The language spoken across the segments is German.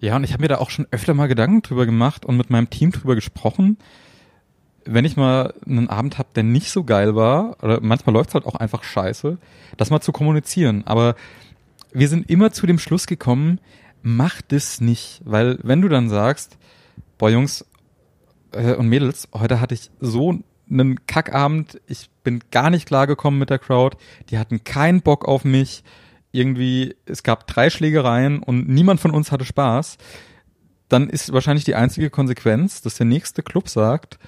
Ja, und ich habe mir da auch schon öfter mal Gedanken drüber gemacht und mit meinem Team drüber gesprochen. Wenn ich mal einen Abend habe, der nicht so geil war, oder manchmal läuft's halt auch einfach scheiße, das mal zu kommunizieren. Aber wir sind immer zu dem Schluss gekommen, mach das nicht. Weil wenn du dann sagst, boah Jungs äh, und Mädels, heute hatte ich so einen Kackabend, ich bin gar nicht klargekommen mit der Crowd, die hatten keinen Bock auf mich, irgendwie, es gab drei Schlägereien und niemand von uns hatte Spaß, dann ist wahrscheinlich die einzige Konsequenz, dass der nächste Club sagt,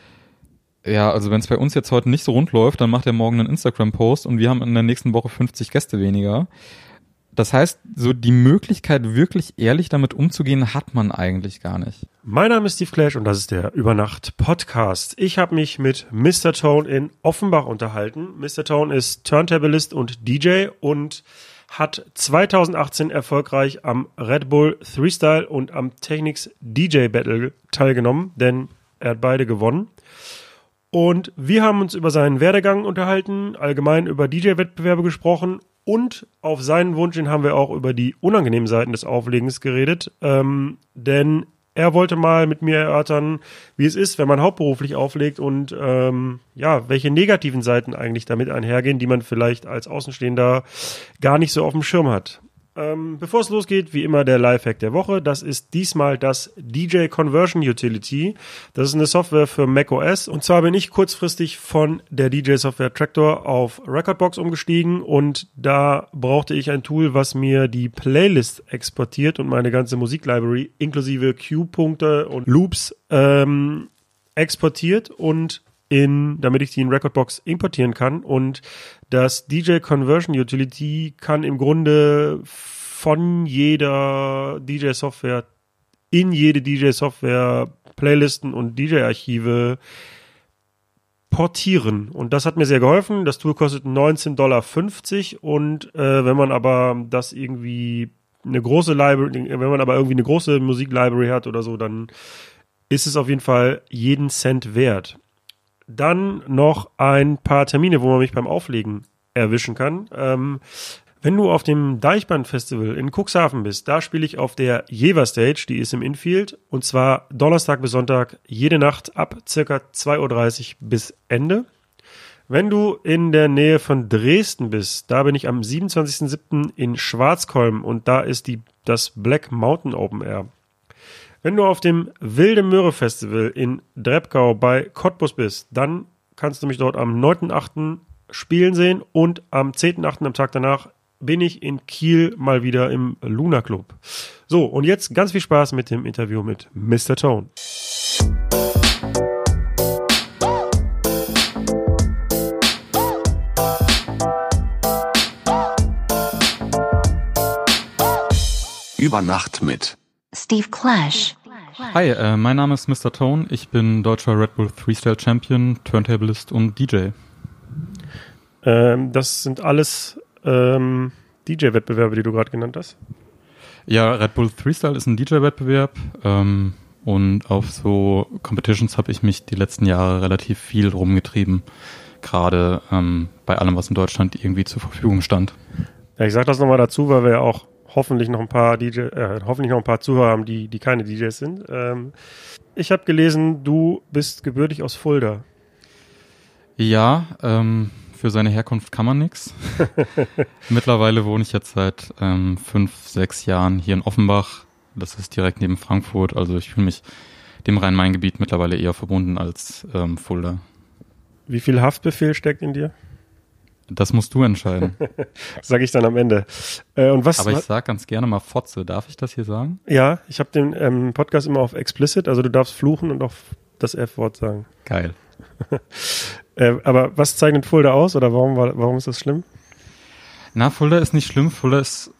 ja, also wenn es bei uns jetzt heute nicht so rund läuft, dann macht er morgen einen Instagram-Post und wir haben in der nächsten Woche 50 Gäste weniger. Das heißt, so die Möglichkeit, wirklich ehrlich damit umzugehen, hat man eigentlich gar nicht. Mein Name ist Steve Clash und das ist der Übernacht Podcast. Ich habe mich mit Mr. Tone in Offenbach unterhalten. Mr. Tone ist Turntablist und DJ und hat 2018 erfolgreich am Red Bull Freestyle und am Technics DJ Battle teilgenommen, denn er hat beide gewonnen. Und wir haben uns über seinen Werdegang unterhalten, allgemein über DJ-Wettbewerbe gesprochen und auf seinen Wunsch hin haben wir auch über die unangenehmen Seiten des Auflegens geredet. Ähm, denn er wollte mal mit mir erörtern, wie es ist, wenn man hauptberuflich auflegt und ähm, ja, welche negativen Seiten eigentlich damit einhergehen, die man vielleicht als Außenstehender gar nicht so auf dem Schirm hat. Ähm, bevor es losgeht, wie immer der Lifehack der Woche. Das ist diesmal das DJ Conversion Utility. Das ist eine Software für macOS. Und zwar bin ich kurzfristig von der DJ Software Tractor auf Recordbox umgestiegen und da brauchte ich ein Tool, was mir die Playlist exportiert und meine ganze Musiklibrary inklusive Cue-Punkte und Loops ähm, exportiert und in, damit ich die in Recordbox importieren kann. Und das DJ Conversion Utility kann im Grunde von jeder DJ-Software in jede DJ-Software Playlisten und DJ-Archive portieren. Und das hat mir sehr geholfen. Das Tool kostet 19,50 Dollar. Und äh, wenn man aber das irgendwie eine große Library, wenn man aber irgendwie eine große Musiklibrary hat oder so, dann ist es auf jeden Fall jeden Cent wert. Dann noch ein paar Termine, wo man mich beim Auflegen erwischen kann. Ähm, wenn du auf dem Deichband-Festival in Cuxhaven bist, da spiele ich auf der Jever Stage, die ist im Infield, und zwar Donnerstag bis Sonntag jede Nacht ab circa 2.30 Uhr bis Ende. Wenn du in der Nähe von Dresden bist, da bin ich am 27.07. in Schwarzkolm und da ist die, das Black Mountain Open Air. Wenn du auf dem Wilde Möhre Festival in Drebgau bei Cottbus bist, dann kannst du mich dort am 9.8. spielen sehen und am 10.8. am Tag danach bin ich in Kiel mal wieder im Luna Club. So, und jetzt ganz viel Spaß mit dem Interview mit Mr. Tone. Über Nacht mit Steve Clash. Hi, äh, mein Name ist Mr. Tone. Ich bin deutscher Red Bull Freestyle Champion, Turntablist und DJ. Ähm, das sind alles ähm, DJ-Wettbewerbe, die du gerade genannt hast. Ja, Red Bull Freestyle ist ein DJ-Wettbewerb ähm, und auf so Competitions habe ich mich die letzten Jahre relativ viel rumgetrieben, gerade ähm, bei allem, was in Deutschland irgendwie zur Verfügung stand. Ja, ich sage das nochmal dazu, weil wir ja auch hoffentlich noch ein paar DJ, äh, hoffentlich noch ein paar Zuhörer haben, die, die keine DJs sind. Ähm, ich habe gelesen, du bist gebürtig aus Fulda. Ja, ähm, für seine Herkunft kann man nichts. Mittlerweile wohne ich jetzt seit ähm, fünf, sechs Jahren hier in Offenbach. Das ist direkt neben Frankfurt. Also ich fühle mich dem Rhein-Main-Gebiet mittlerweile eher verbunden als ähm, Fulda. Wie viel Haftbefehl steckt in dir? Das musst du entscheiden. Sag ich dann am Ende. Äh, und was, Aber ich sag ganz gerne mal Fotze. Darf ich das hier sagen? Ja, ich habe den ähm, Podcast immer auf explicit, also du darfst fluchen und auch das F-Wort sagen. Geil. äh, aber was zeichnet Fulda aus oder warum, warum ist das schlimm? Na, Fulda ist nicht schlimm. Fulda ist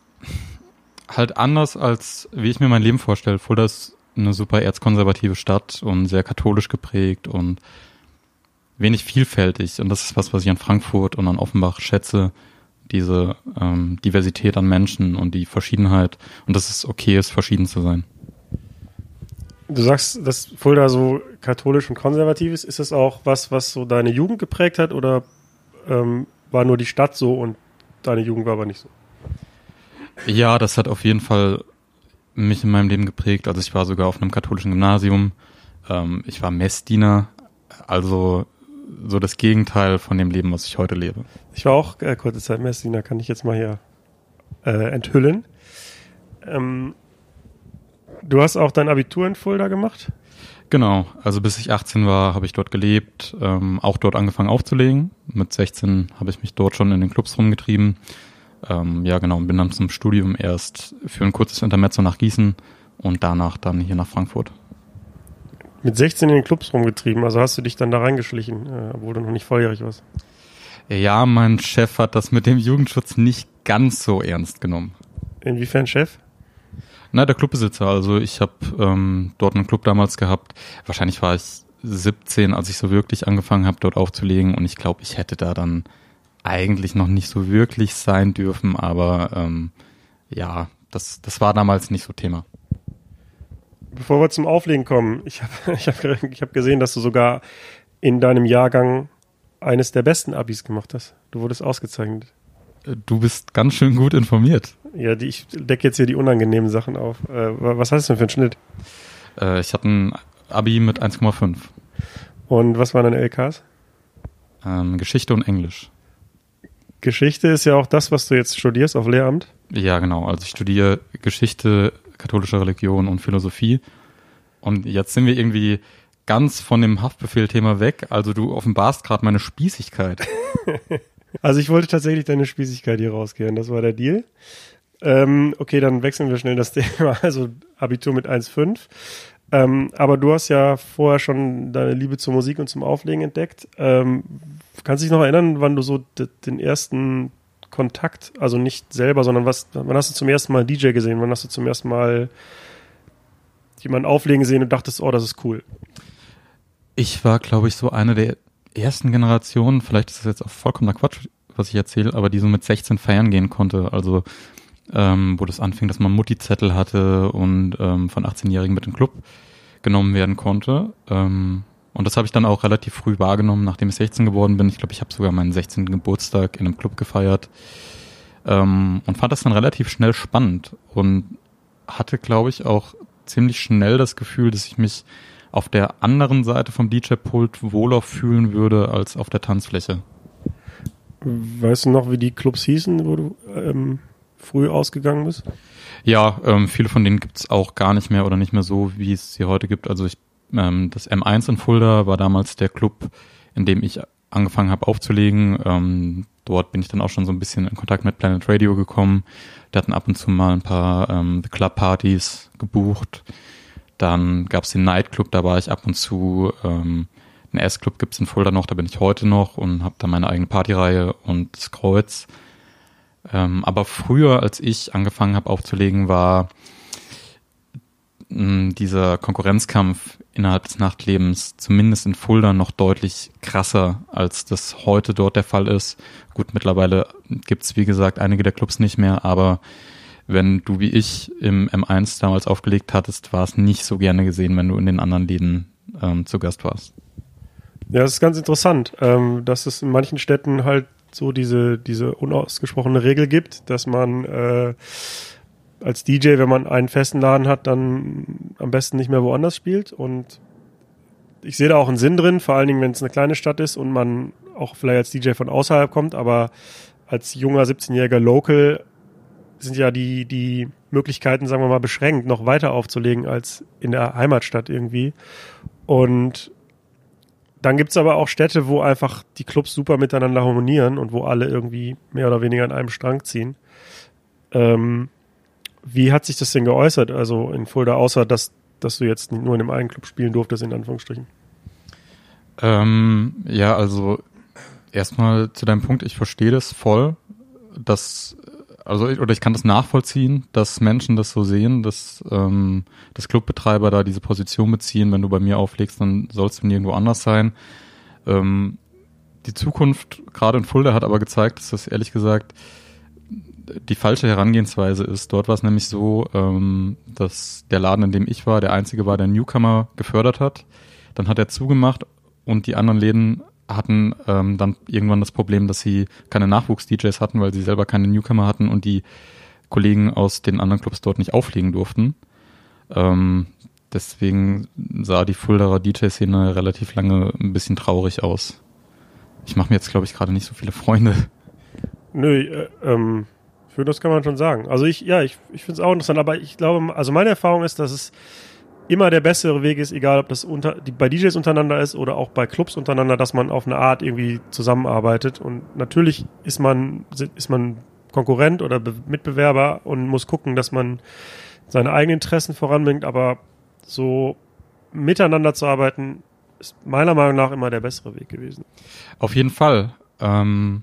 halt anders, als wie ich mir mein Leben vorstelle. Fulda ist eine super erzkonservative Stadt und sehr katholisch geprägt und wenig vielfältig. Und das ist was, was ich an Frankfurt und an Offenbach schätze. Diese ähm, Diversität an Menschen und die Verschiedenheit. Und dass es okay ist, verschieden zu sein. Du sagst, dass Fulda so katholisch und konservativ ist. Ist das auch was, was so deine Jugend geprägt hat oder ähm, war nur die Stadt so und deine Jugend war aber nicht so? Ja, das hat auf jeden Fall mich in meinem Leben geprägt. Also ich war sogar auf einem katholischen Gymnasium. Ähm, ich war Messdiener, also so das Gegenteil von dem Leben, was ich heute lebe. Ich war auch äh, kurze Zeit Messdiener, kann ich jetzt mal hier äh, enthüllen. Ähm, du hast auch dein Abitur in Fulda gemacht? Genau, also bis ich 18 war, habe ich dort gelebt, ähm, auch dort angefangen aufzulegen. Mit 16 habe ich mich dort schon in den Clubs rumgetrieben. Ähm, ja, genau, und bin dann zum Studium erst für ein kurzes Intermezzo nach Gießen und danach dann hier nach Frankfurt. Mit 16 in den Clubs rumgetrieben, also hast du dich dann da reingeschlichen, äh, obwohl du noch nicht volljährig warst. Ja, mein Chef hat das mit dem Jugendschutz nicht ganz so ernst genommen. Inwiefern Chef? Na, der Clubbesitzer. Also ich habe ähm, dort einen Club damals gehabt. Wahrscheinlich war ich 17, als ich so wirklich angefangen habe, dort aufzulegen. Und ich glaube, ich hätte da dann eigentlich noch nicht so wirklich sein dürfen. Aber ähm, ja, das, das war damals nicht so Thema. Bevor wir zum Auflegen kommen, ich habe ich hab, ich hab gesehen, dass du sogar in deinem Jahrgang eines der besten Abis gemacht hast. Du wurdest ausgezeichnet. Du bist ganz schön gut informiert. Ja, die, ich decke jetzt hier die unangenehmen Sachen auf. Äh, was hast du denn für einen Schnitt? Äh, ich hatte ein Abi mit 1,5. Und was waren deine LKs? Ähm, Geschichte und Englisch. Geschichte ist ja auch das, was du jetzt studierst auf Lehramt. Ja, genau. Also ich studiere Geschichte, katholische Religion und Philosophie. Und jetzt sind wir irgendwie ganz von dem Haftbefehl-Thema weg. Also du offenbarst gerade meine Spießigkeit. also ich wollte tatsächlich deine Spießigkeit hier rausgehen. Das war der Deal. Ähm, okay, dann wechseln wir schnell das Thema. Also Abitur mit 1,5. Ähm, aber du hast ja vorher schon deine Liebe zur Musik und zum Auflegen entdeckt. Ähm, kannst du dich noch erinnern, wann du so den ersten Kontakt, also nicht selber, sondern was, wann hast du zum ersten Mal DJ gesehen? Wann hast du zum ersten Mal jemanden auflegen gesehen und dachtest, oh, das ist cool? Ich war, glaube ich, so eine der ersten Generationen, vielleicht ist das jetzt auch vollkommener Quatsch, was ich erzähle, aber die so mit 16 feiern gehen konnte. Also ähm, wo das anfing, dass man Mutti-Zettel hatte und ähm, von 18-Jährigen mit in den Club genommen werden konnte. Ähm, und das habe ich dann auch relativ früh wahrgenommen, nachdem ich 16 geworden bin. Ich glaube, ich habe sogar meinen 16. Geburtstag in einem Club gefeiert ähm, und fand das dann relativ schnell spannend und hatte, glaube ich, auch ziemlich schnell das Gefühl, dass ich mich auf der anderen Seite vom DJ-Pult wohler fühlen würde als auf der Tanzfläche. Weißt du noch, wie die Clubs hießen, wo du ähm, früh ausgegangen bist? Ja, ähm, viele von denen gibt's auch gar nicht mehr oder nicht mehr so, wie es sie heute gibt. Also ich, ähm, das M1 in Fulda war damals der Club, in dem ich angefangen habe aufzulegen. Ähm, dort bin ich dann auch schon so ein bisschen in Kontakt mit Planet Radio gekommen. Die hatten ab und zu mal ein paar ähm, Club-Partys gebucht. Dann gab's den Nightclub, da war ich ab und zu. Ähm, einen S-Club gibt's in Fulda noch, da bin ich heute noch und habe da meine eigene Partyreihe und das Kreuz. Ähm, aber früher, als ich angefangen habe aufzulegen, war mh, dieser Konkurrenzkampf innerhalb des Nachtlebens zumindest in Fulda noch deutlich krasser, als das heute dort der Fall ist. Gut, mittlerweile gibt's wie gesagt einige der Clubs nicht mehr, aber wenn du wie ich im M1 damals aufgelegt hattest, war es nicht so gerne gesehen, wenn du in den anderen Läden ähm, zu Gast warst. Ja, das ist ganz interessant, ähm, dass es in manchen Städten halt so diese, diese unausgesprochene Regel gibt, dass man äh, als DJ, wenn man einen festen Laden hat, dann am besten nicht mehr woanders spielt. Und ich sehe da auch einen Sinn drin, vor allen Dingen, wenn es eine kleine Stadt ist und man auch vielleicht als DJ von außerhalb kommt, aber als junger 17-jähriger Local sind ja die, die Möglichkeiten, sagen wir mal, beschränkt, noch weiter aufzulegen als in der Heimatstadt irgendwie. Und dann gibt's aber auch Städte, wo einfach die Clubs super miteinander harmonieren und wo alle irgendwie mehr oder weniger an einem Strang ziehen. Ähm, wie hat sich das denn geäußert, also in Fulda, außer dass, dass du jetzt nur in dem einen Club spielen durftest, in Anführungsstrichen? Ähm, ja, also erstmal zu deinem Punkt, ich verstehe das voll, dass also oder ich kann das nachvollziehen, dass Menschen das so sehen, dass, ähm, dass Clubbetreiber da diese Position beziehen, wenn du bei mir auflegst, dann sollst du nirgendwo anders sein. Ähm, die Zukunft, gerade in Fulda, hat aber gezeigt, dass das ehrlich gesagt die falsche Herangehensweise ist. Dort war es nämlich so, ähm, dass der Laden, in dem ich war, der einzige war, der Newcomer gefördert hat. Dann hat er zugemacht und die anderen Läden hatten ähm, dann irgendwann das Problem, dass sie keine Nachwuchs-DJs hatten, weil sie selber keine Newcomer hatten und die Kollegen aus den anderen Clubs dort nicht auflegen durften. Ähm, deswegen sah die Fuldaer DJ-Szene relativ lange ein bisschen traurig aus. Ich mache mir jetzt, glaube ich, gerade nicht so viele Freunde. Nö, äh, ähm, für das kann man schon sagen. Also ich, ja, ich, ich finde es auch interessant, aber ich glaube, also meine Erfahrung ist, dass es immer der bessere Weg ist, egal ob das unter, die, bei DJs untereinander ist oder auch bei Clubs untereinander, dass man auf eine Art irgendwie zusammenarbeitet. Und natürlich ist man, ist man Konkurrent oder Be Mitbewerber und muss gucken, dass man seine eigenen Interessen voranbringt, aber so miteinander zu arbeiten, ist meiner Meinung nach immer der bessere Weg gewesen. Auf jeden Fall. Ähm,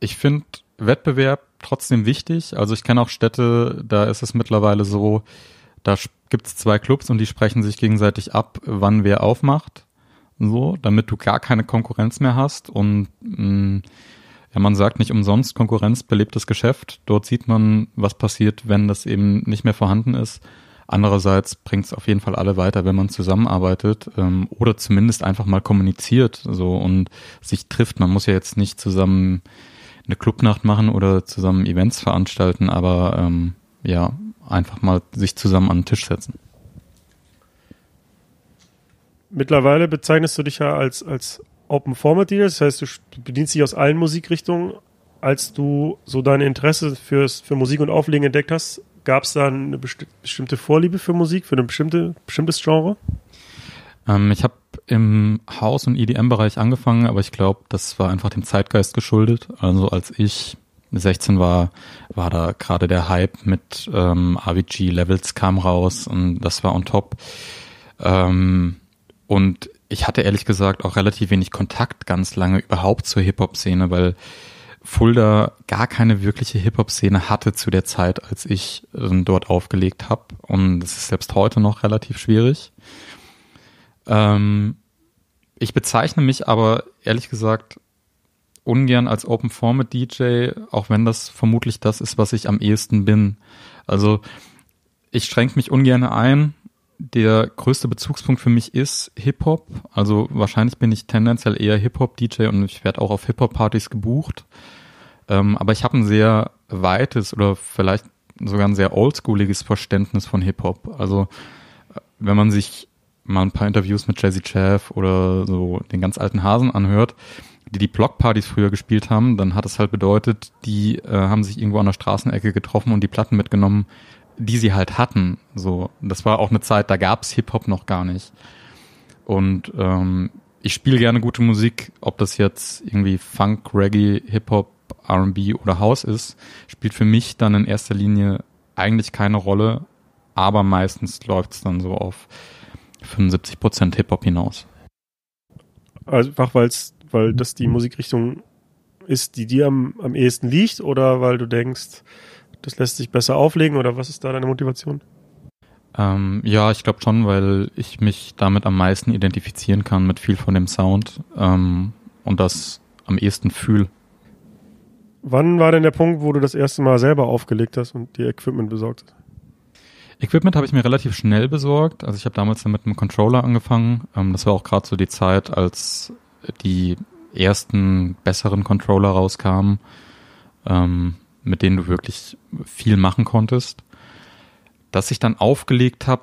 ich finde Wettbewerb trotzdem wichtig. Also ich kenne auch Städte, da ist es mittlerweile so, da gibt es zwei Clubs und die sprechen sich gegenseitig ab, wann wer aufmacht. So, damit du gar keine Konkurrenz mehr hast. Und mh, mm, ja, man sagt nicht umsonst, Konkurrenz belebt das Geschäft. Dort sieht man, was passiert, wenn das eben nicht mehr vorhanden ist. Andererseits bringt es auf jeden Fall alle weiter, wenn man zusammenarbeitet ähm, oder zumindest einfach mal kommuniziert so und sich trifft. Man muss ja jetzt nicht zusammen eine Clubnacht machen oder zusammen Events veranstalten, aber ähm, ja, einfach mal sich zusammen an den Tisch setzen. Mittlerweile bezeichnest du dich ja als, als Open Format DJ, das heißt, du bedienst dich aus allen Musikrichtungen. Als du so dein Interesse fürs, für Musik und Auflegen entdeckt hast, Gab es da eine besti bestimmte Vorliebe für Musik, für ein bestimmte, bestimmtes Genre? Ähm, ich habe im Haus- und EDM-Bereich angefangen, aber ich glaube, das war einfach dem Zeitgeist geschuldet. Also als ich 16 war, war da gerade der Hype mit ähm, AVG Levels kam raus und das war on top. Ähm, und ich hatte ehrlich gesagt auch relativ wenig Kontakt ganz lange überhaupt zur Hip-Hop-Szene, weil Fulda gar keine wirkliche Hip-Hop-Szene hatte zu der Zeit, als ich äh, dort aufgelegt habe. Und das ist selbst heute noch relativ schwierig. Ähm, ich bezeichne mich aber ehrlich gesagt ungern als Open Format DJ, auch wenn das vermutlich das ist, was ich am ehesten bin. Also ich schränke mich ungern ein. Der größte Bezugspunkt für mich ist Hip-Hop. Also wahrscheinlich bin ich tendenziell eher Hip-Hop-DJ und ich werde auch auf Hip-Hop-Partys gebucht. Ähm, aber ich habe ein sehr weites oder vielleicht sogar ein sehr oldschooliges Verständnis von Hip-Hop. Also wenn man sich mal ein paar Interviews mit Jazzy Chaff oder so den ganz alten Hasen anhört, die die Blockpartys früher gespielt haben, dann hat es halt bedeutet, die äh, haben sich irgendwo an der Straßenecke getroffen und die Platten mitgenommen, die sie halt hatten. So, das war auch eine Zeit, da gab's Hip-Hop noch gar nicht. Und ähm, ich spiele gerne gute Musik, ob das jetzt irgendwie Funk, Reggae, Hip-Hop RB oder House ist, spielt für mich dann in erster Linie eigentlich keine Rolle, aber meistens läuft es dann so auf 75% Hip-Hop hinaus. Also einfach weil's, weil das die Musikrichtung ist, die dir am, am ehesten liegt oder weil du denkst, das lässt sich besser auflegen oder was ist da deine Motivation? Ähm, ja, ich glaube schon, weil ich mich damit am meisten identifizieren kann mit viel von dem Sound ähm, und das am ehesten fühle. Wann war denn der Punkt, wo du das erste Mal selber aufgelegt hast und dir Equipment besorgt hast? Equipment habe ich mir relativ schnell besorgt. Also ich habe damals dann mit einem Controller angefangen. Ähm, das war auch gerade so die Zeit, als die ersten besseren Controller rauskamen, ähm, mit denen du wirklich viel machen konntest. Dass ich dann aufgelegt habe,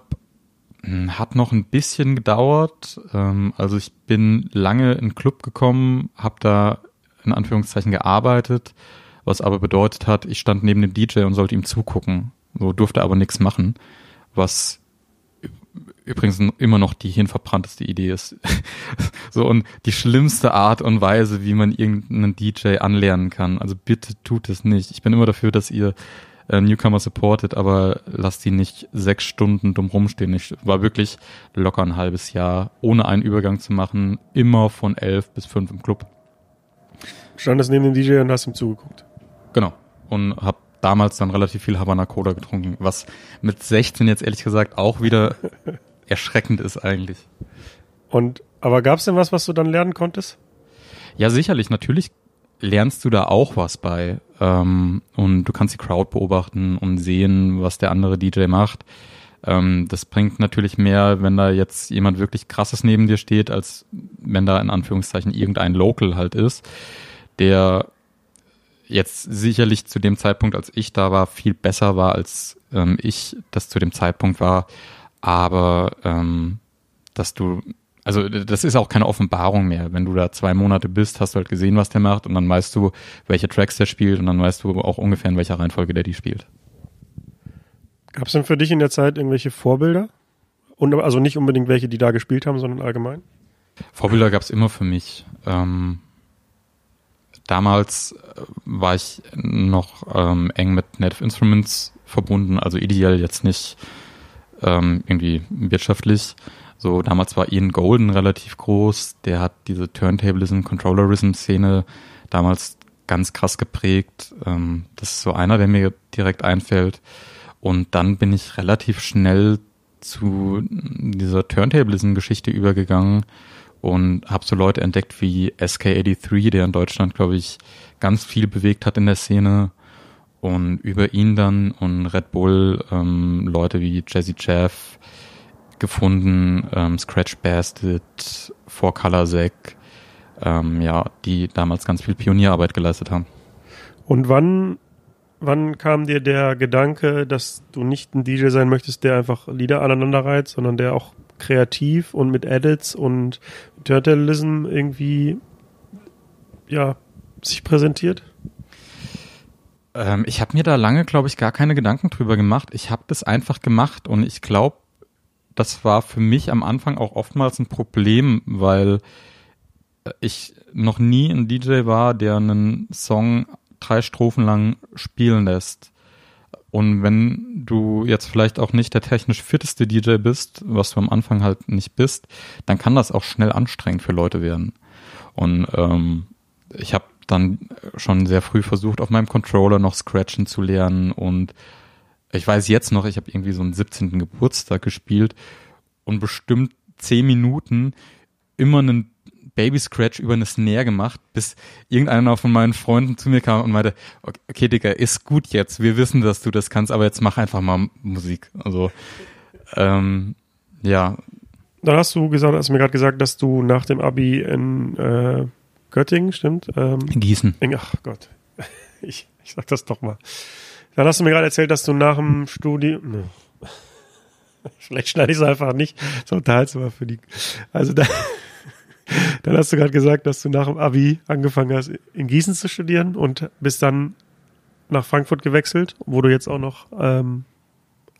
hm, hat noch ein bisschen gedauert. Ähm, also ich bin lange in den Club gekommen, habe da in Anführungszeichen gearbeitet, was aber bedeutet hat, ich stand neben dem DJ und sollte ihm zugucken. So durfte aber nichts machen, was übrigens immer noch die hirnverbrannteste Idee ist. so und die schlimmste Art und Weise, wie man irgendeinen DJ anlernen kann. Also bitte tut es nicht. Ich bin immer dafür, dass ihr äh, Newcomer supportet, aber lasst die nicht sechs Stunden dumm rumstehen. Ich war wirklich locker ein halbes Jahr, ohne einen Übergang zu machen, immer von elf bis fünf im Club standest neben dem DJ und hast ihm zugeguckt. Genau. Und hab damals dann relativ viel Havana Cola getrunken, was mit 16 jetzt ehrlich gesagt auch wieder erschreckend ist eigentlich. Und aber gab's denn was, was du dann lernen konntest? Ja, sicherlich. Natürlich lernst du da auch was bei. Ähm, und du kannst die Crowd beobachten und sehen, was der andere DJ macht. Ähm, das bringt natürlich mehr, wenn da jetzt jemand wirklich krasses neben dir steht, als wenn da in Anführungszeichen irgendein Local halt ist der jetzt sicherlich zu dem Zeitpunkt, als ich da war, viel besser war, als ähm, ich das zu dem Zeitpunkt war. Aber ähm, dass du, also das ist auch keine Offenbarung mehr. Wenn du da zwei Monate bist, hast du halt gesehen, was der macht und dann weißt du, welche Tracks der spielt und dann weißt du auch ungefähr, in welcher Reihenfolge der die spielt. Gab es denn für dich in der Zeit irgendwelche Vorbilder? Und also nicht unbedingt welche, die da gespielt haben, sondern allgemein? Vorbilder gab es immer für mich. Ähm, damals äh, war ich noch ähm, eng mit Native Instruments verbunden, also ideal jetzt nicht ähm, irgendwie wirtschaftlich. So, damals war Ian Golden relativ groß, der hat diese Turntablism, Controllerism-Szene damals ganz krass geprägt. Ähm, das ist so einer, der mir direkt einfällt. Und dann bin ich relativ schnell zu dieser Turntablism-Geschichte übergegangen und habe so Leute entdeckt wie SK83, der in Deutschland, glaube ich, ganz viel bewegt hat in der Szene. Und über ihn dann und Red Bull ähm, Leute wie Jazzy Jeff gefunden, ähm, Scratch Bastard, Four Color Zack, ähm, ja, die damals ganz viel Pionierarbeit geleistet haben. Und wann, wann kam dir der Gedanke, dass du nicht ein DJ sein möchtest, der einfach Lieder aneinander reiht, sondern der auch kreativ und mit Edits und Turtleism irgendwie ja sich präsentiert? Ähm, ich habe mir da lange, glaube ich, gar keine Gedanken drüber gemacht. Ich habe das einfach gemacht und ich glaube, das war für mich am Anfang auch oftmals ein Problem, weil ich noch nie ein DJ war, der einen Song drei Strophen lang spielen lässt. Und wenn du jetzt vielleicht auch nicht der technisch fitteste DJ bist, was du am Anfang halt nicht bist, dann kann das auch schnell anstrengend für Leute werden. Und ähm, ich habe dann schon sehr früh versucht, auf meinem Controller noch Scratchen zu lernen und ich weiß jetzt noch, ich habe irgendwie so einen 17. Geburtstag gespielt und bestimmt zehn Minuten immer einen Baby Scratch über eine Snare gemacht, bis irgendeiner von meinen Freunden zu mir kam und meinte, okay, Digga, ist gut jetzt, wir wissen, dass du das kannst, aber jetzt mach einfach mal Musik. Also, ähm, ja. Dann hast du gesagt, hast mir gerade gesagt, dass du nach dem Abi in äh, Göttingen, stimmt? Ähm, in Gießen. In, ach Gott, ich, ich sag das doch mal. Dann hast du mir gerade erzählt, dass du nach dem Studium, ne. vielleicht schneide ich es einfach nicht, so unterhaltsam für die, also da, dann hast du gerade gesagt, dass du nach dem Abi angefangen hast, in Gießen zu studieren und bist dann nach Frankfurt gewechselt, wo du jetzt auch noch ähm,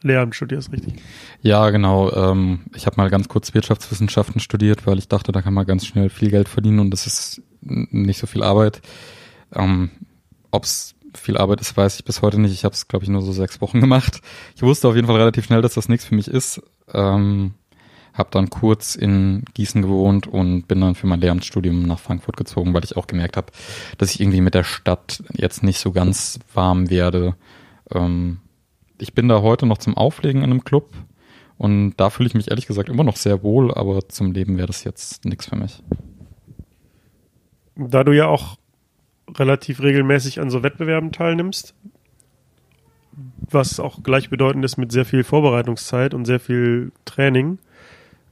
Lehramt studierst, richtig? Ja, genau. Ähm, ich habe mal ganz kurz Wirtschaftswissenschaften studiert, weil ich dachte, da kann man ganz schnell viel Geld verdienen und das ist nicht so viel Arbeit. Ähm, Ob es viel Arbeit ist, weiß ich bis heute nicht. Ich habe es, glaube ich, nur so sechs Wochen gemacht. Ich wusste auf jeden Fall relativ schnell, dass das nichts für mich ist. Ähm, habe dann kurz in Gießen gewohnt und bin dann für mein Lehramtsstudium nach Frankfurt gezogen, weil ich auch gemerkt habe, dass ich irgendwie mit der Stadt jetzt nicht so ganz warm werde. Ähm, ich bin da heute noch zum Auflegen in einem Club und da fühle ich mich ehrlich gesagt immer noch sehr wohl, aber zum Leben wäre das jetzt nichts für mich. Da du ja auch relativ regelmäßig an so Wettbewerben teilnimmst, was auch gleichbedeutend ist mit sehr viel Vorbereitungszeit und sehr viel Training,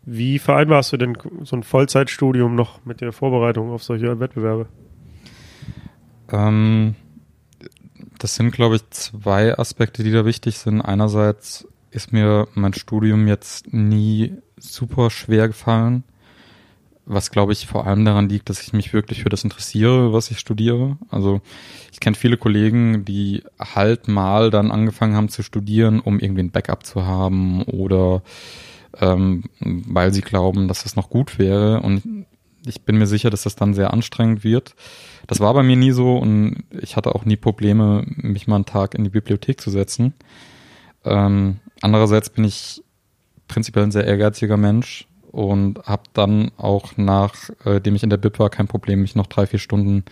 wie vereinbarst du denn so ein Vollzeitstudium noch mit der Vorbereitung auf solche Wettbewerbe? Ähm, das sind, glaube ich, zwei Aspekte, die da wichtig sind. Einerseits ist mir mein Studium jetzt nie super schwer gefallen, was, glaube ich, vor allem daran liegt, dass ich mich wirklich für das interessiere, was ich studiere. Also ich kenne viele Kollegen, die halt mal dann angefangen haben zu studieren, um irgendwie ein Backup zu haben oder ähm, weil sie glauben, dass das noch gut wäre. Und ich bin mir sicher, dass das dann sehr anstrengend wird. Das war bei mir nie so und ich hatte auch nie Probleme, mich mal einen Tag in die Bibliothek zu setzen. Ähm, andererseits bin ich prinzipiell ein sehr ehrgeiziger Mensch und habe dann auch nachdem äh, ich in der Bib war kein Problem, mich noch drei, vier Stunden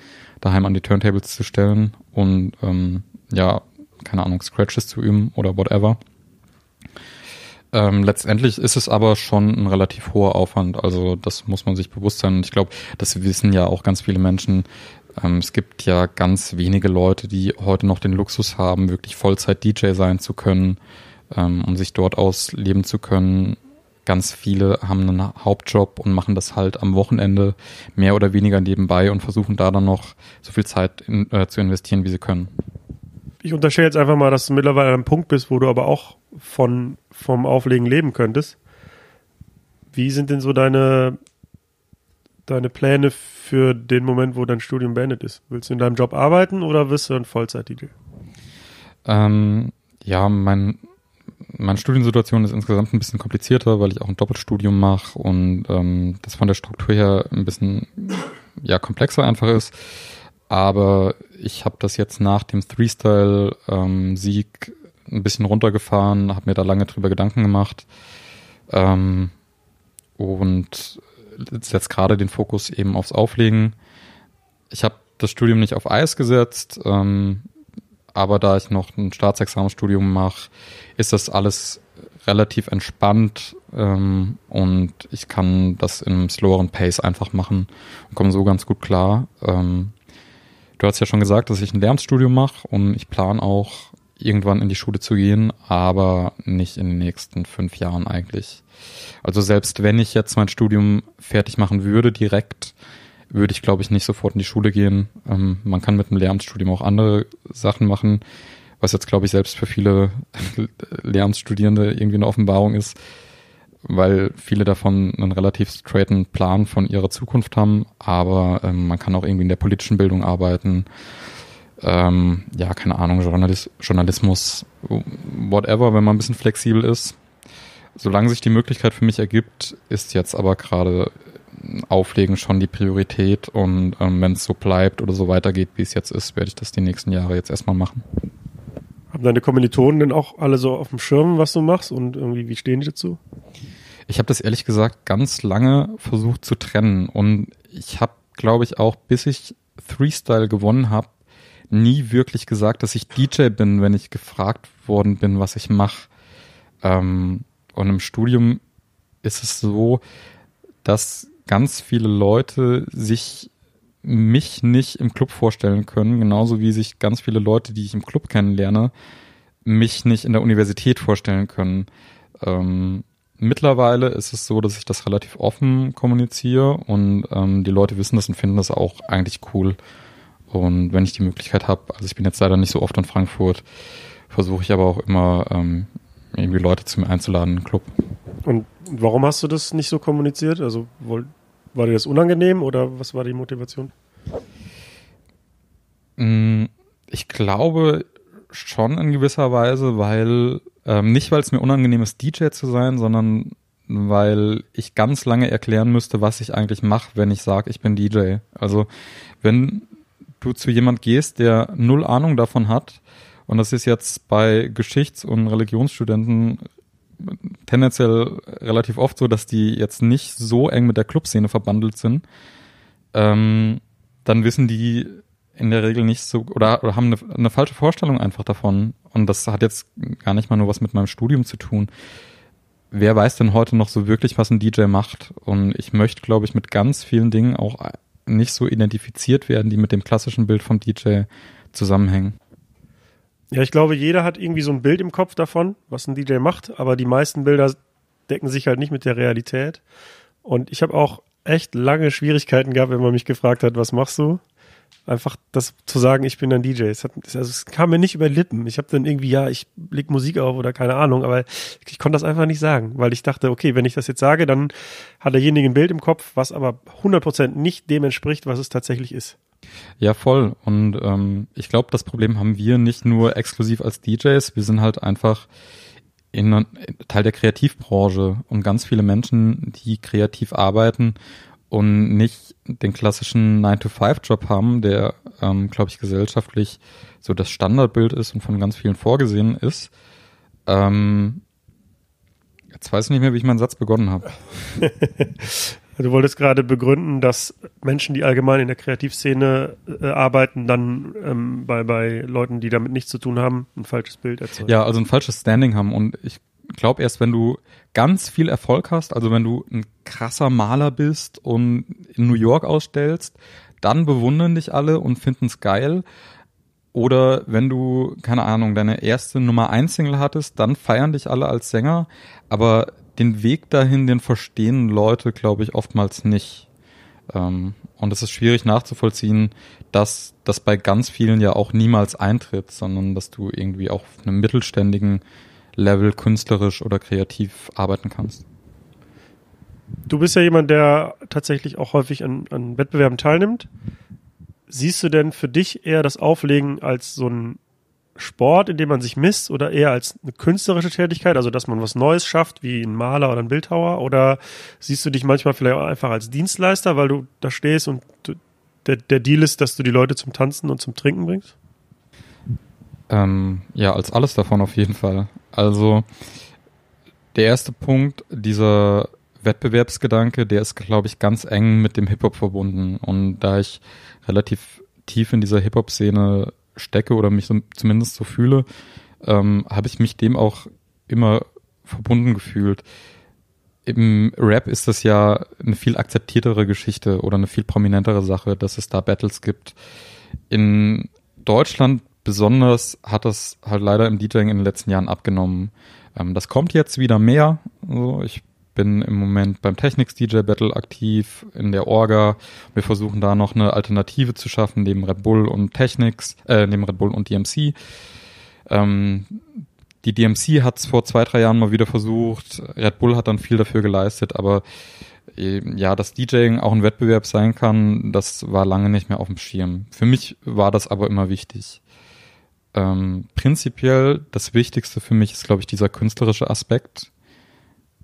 daheim an die Turntables zu stellen und ähm, ja, keine Ahnung, Scratches zu üben oder whatever. Ähm, letztendlich ist es aber schon ein relativ hoher Aufwand. Also das muss man sich bewusst sein. Und ich glaube, das wissen ja auch ganz viele Menschen. Ähm, es gibt ja ganz wenige Leute, die heute noch den Luxus haben, wirklich Vollzeit-DJ sein zu können ähm, und sich dort ausleben zu können. ganz viele haben einen Hauptjob und machen das halt am Wochenende mehr oder weniger nebenbei und versuchen da dann noch so viel Zeit in, äh, zu investieren, wie sie können. Ich unterstelle jetzt einfach mal, dass du mittlerweile an einem Punkt bist, wo du aber auch von, vom Auflegen leben könntest. Wie sind denn so deine, deine Pläne für den Moment, wo dein Studium beendet ist? Willst du in deinem Job arbeiten oder wirst du ein Vollzeit-DJ? Ähm, ja, mein, meine Studiensituation ist insgesamt ein bisschen komplizierter, weil ich auch ein Doppelstudium mache und ähm, das von der Struktur her ein bisschen ja komplexer einfach ist. Aber ich habe das jetzt nach dem Three-Style-Sieg ähm, ein bisschen runtergefahren, habe mir da lange drüber Gedanken gemacht ähm, und setze gerade den Fokus eben aufs Auflegen. Ich habe das Studium nicht auf Eis gesetzt. Ähm, aber da ich noch ein Staatsexamenstudium mache, ist das alles relativ entspannt ähm, und ich kann das in einem sloweren Pace einfach machen und komme so ganz gut klar. Ähm, du hast ja schon gesagt, dass ich ein Lehramtsstudium mache und ich plane auch irgendwann in die Schule zu gehen, aber nicht in den nächsten fünf Jahren eigentlich. Also selbst wenn ich jetzt mein Studium fertig machen würde direkt, würde ich, glaube ich, nicht sofort in die Schule gehen. Ähm, man kann mit einem Lehramtsstudium auch andere Sachen machen, was jetzt, glaube ich, selbst für viele Lehramtsstudierende irgendwie eine Offenbarung ist, weil viele davon einen relativ straighten Plan von ihrer Zukunft haben, aber ähm, man kann auch irgendwie in der politischen Bildung arbeiten. Ähm, ja, keine Ahnung, Journalis Journalismus, whatever, wenn man ein bisschen flexibel ist. Solange sich die Möglichkeit für mich ergibt, ist jetzt aber gerade Auflegen schon die Priorität und ähm, wenn es so bleibt oder so weitergeht, wie es jetzt ist, werde ich das die nächsten Jahre jetzt erstmal machen. Haben deine Kommilitonen denn auch alle so auf dem Schirm, was du machst und irgendwie, wie stehen die dazu? Ich habe das ehrlich gesagt ganz lange versucht zu trennen und ich habe, glaube ich, auch bis ich Freestyle gewonnen habe, nie wirklich gesagt, dass ich DJ bin, wenn ich gefragt worden bin, was ich mache. Ähm, und im Studium ist es so, dass ganz viele Leute sich mich nicht im Club vorstellen können, genauso wie sich ganz viele Leute, die ich im Club kennenlerne, mich nicht in der Universität vorstellen können. Ähm, mittlerweile ist es so, dass ich das relativ offen kommuniziere und ähm, die Leute wissen das und finden das auch eigentlich cool. Und wenn ich die Möglichkeit habe, also ich bin jetzt leider nicht so oft in Frankfurt, versuche ich aber auch immer ähm, irgendwie Leute zu mir einzuladen im Club. Und warum hast du das nicht so kommuniziert? Also war dir das unangenehm oder was war die Motivation? Mm, ich glaube schon in gewisser Weise, weil ähm, nicht, weil es mir unangenehm ist, DJ zu sein, sondern weil ich ganz lange erklären müsste, was ich eigentlich mache, wenn ich sage, ich bin DJ. Also wenn du zu jemand gehst, der null Ahnung davon hat, und das ist jetzt bei Geschichts- und Religionsstudenten tendenziell relativ oft so, dass die jetzt nicht so eng mit der Clubszene verbandelt sind, ähm, dann wissen die in der Regel nicht so oder, oder haben eine, eine, falsche Vorstellung einfach davon. Und das hat jetzt gar nicht mal nur was mit meinem Studium zu tun. Wer weiß denn heute noch so wirklich, was ein DJ macht? Und ich möchte, glaube ich, mit ganz vielen Dingen auch nicht so identifiziert werden, die mit dem klassischen Bild vom DJ zusammenhängen. Ja, ich glaube, jeder hat irgendwie so ein Bild im Kopf davon, was ein DJ macht, aber die meisten Bilder decken sich halt nicht mit der Realität. Und ich habe auch echt lange Schwierigkeiten gehabt, wenn man mich gefragt hat, was machst du? Einfach das zu sagen, ich bin ein DJ. Es, hat, also es kam mir nicht über Lippen. Ich habe dann irgendwie, ja, ich leg Musik auf oder keine Ahnung, aber ich konnte das einfach nicht sagen, weil ich dachte, okay, wenn ich das jetzt sage, dann hat derjenige ein Bild im Kopf, was aber 100% nicht dem entspricht, was es tatsächlich ist. Ja, voll. Und ähm, ich glaube, das Problem haben wir nicht nur exklusiv als DJs, wir sind halt einfach in, Teil der Kreativbranche und ganz viele Menschen, die kreativ arbeiten und nicht den klassischen 9-to-5-Job haben, der, ähm, glaube ich, gesellschaftlich so das Standardbild ist und von ganz vielen vorgesehen ist. Ähm, jetzt weiß ich nicht mehr, wie ich meinen Satz begonnen habe. Du wolltest gerade begründen, dass Menschen, die allgemein in der Kreativszene äh, arbeiten, dann ähm, bei, bei Leuten, die damit nichts zu tun haben, ein falsches Bild erzeugen. Ja, also ein falsches Standing haben. Und ich glaube erst, wenn du ganz viel Erfolg hast, also wenn du ein krasser Maler bist und in New York ausstellst, dann bewundern dich alle und finden es geil. Oder wenn du, keine Ahnung, deine erste Nummer 1 Single hattest, dann feiern dich alle als Sänger. Aber den Weg dahin, den verstehen Leute, glaube ich, oftmals nicht. Ähm, und es ist schwierig nachzuvollziehen, dass das bei ganz vielen ja auch niemals eintritt, sondern dass du irgendwie auch auf einem mittelständigen Level künstlerisch oder kreativ arbeiten kannst. Du bist ja jemand, der tatsächlich auch häufig an, an Wettbewerben teilnimmt. Siehst du denn für dich eher das Auflegen als so ein Sport, in dem man sich misst, oder eher als eine künstlerische Tätigkeit, also dass man was Neues schafft, wie ein Maler oder ein Bildhauer? Oder siehst du dich manchmal vielleicht auch einfach als Dienstleister, weil du da stehst und du, der, der Deal ist, dass du die Leute zum Tanzen und zum Trinken bringst? Ähm, ja, als alles davon auf jeden Fall. Also der erste Punkt, dieser Wettbewerbsgedanke, der ist, glaube ich, ganz eng mit dem Hip-Hop verbunden. Und da ich relativ tief in dieser Hip-Hop-Szene stecke oder mich so, zumindest so fühle, ähm, habe ich mich dem auch immer verbunden gefühlt. Im Rap ist das ja eine viel akzeptiertere Geschichte oder eine viel prominentere Sache, dass es da Battles gibt. In Deutschland besonders hat das halt leider im DJing in den letzten Jahren abgenommen. Ähm, das kommt jetzt wieder mehr. Also ich bin im Moment beim Technics DJ Battle aktiv in der Orga. Wir versuchen da noch eine Alternative zu schaffen neben Red Bull und Technics, äh, neben Red Bull und DMC. Ähm, die DMC hat es vor zwei, drei Jahren mal wieder versucht. Red Bull hat dann viel dafür geleistet, aber äh, ja, dass DJing auch ein Wettbewerb sein kann, das war lange nicht mehr auf dem Schirm. Für mich war das aber immer wichtig. Ähm, prinzipiell das Wichtigste für mich ist, glaube ich, dieser künstlerische Aspekt.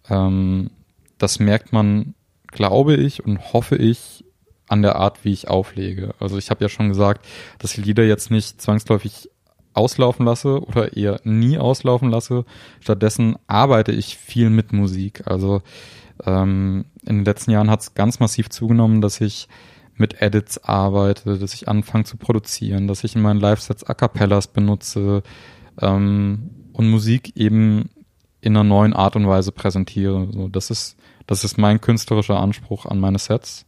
Ähm, das merkt man, glaube ich und hoffe ich, an der Art, wie ich auflege. Also ich habe ja schon gesagt, dass ich Lieder jetzt nicht zwangsläufig auslaufen lasse oder eher nie auslaufen lasse. Stattdessen arbeite ich viel mit Musik. Also ähm, in den letzten Jahren hat es ganz massiv zugenommen, dass ich mit Edits arbeite, dass ich anfange zu produzieren, dass ich in meinen Live-Sets A Cappellas benutze ähm, und Musik eben in einer neuen Art und Weise präsentiere. So, das ist, das ist mein künstlerischer Anspruch an meine Sets.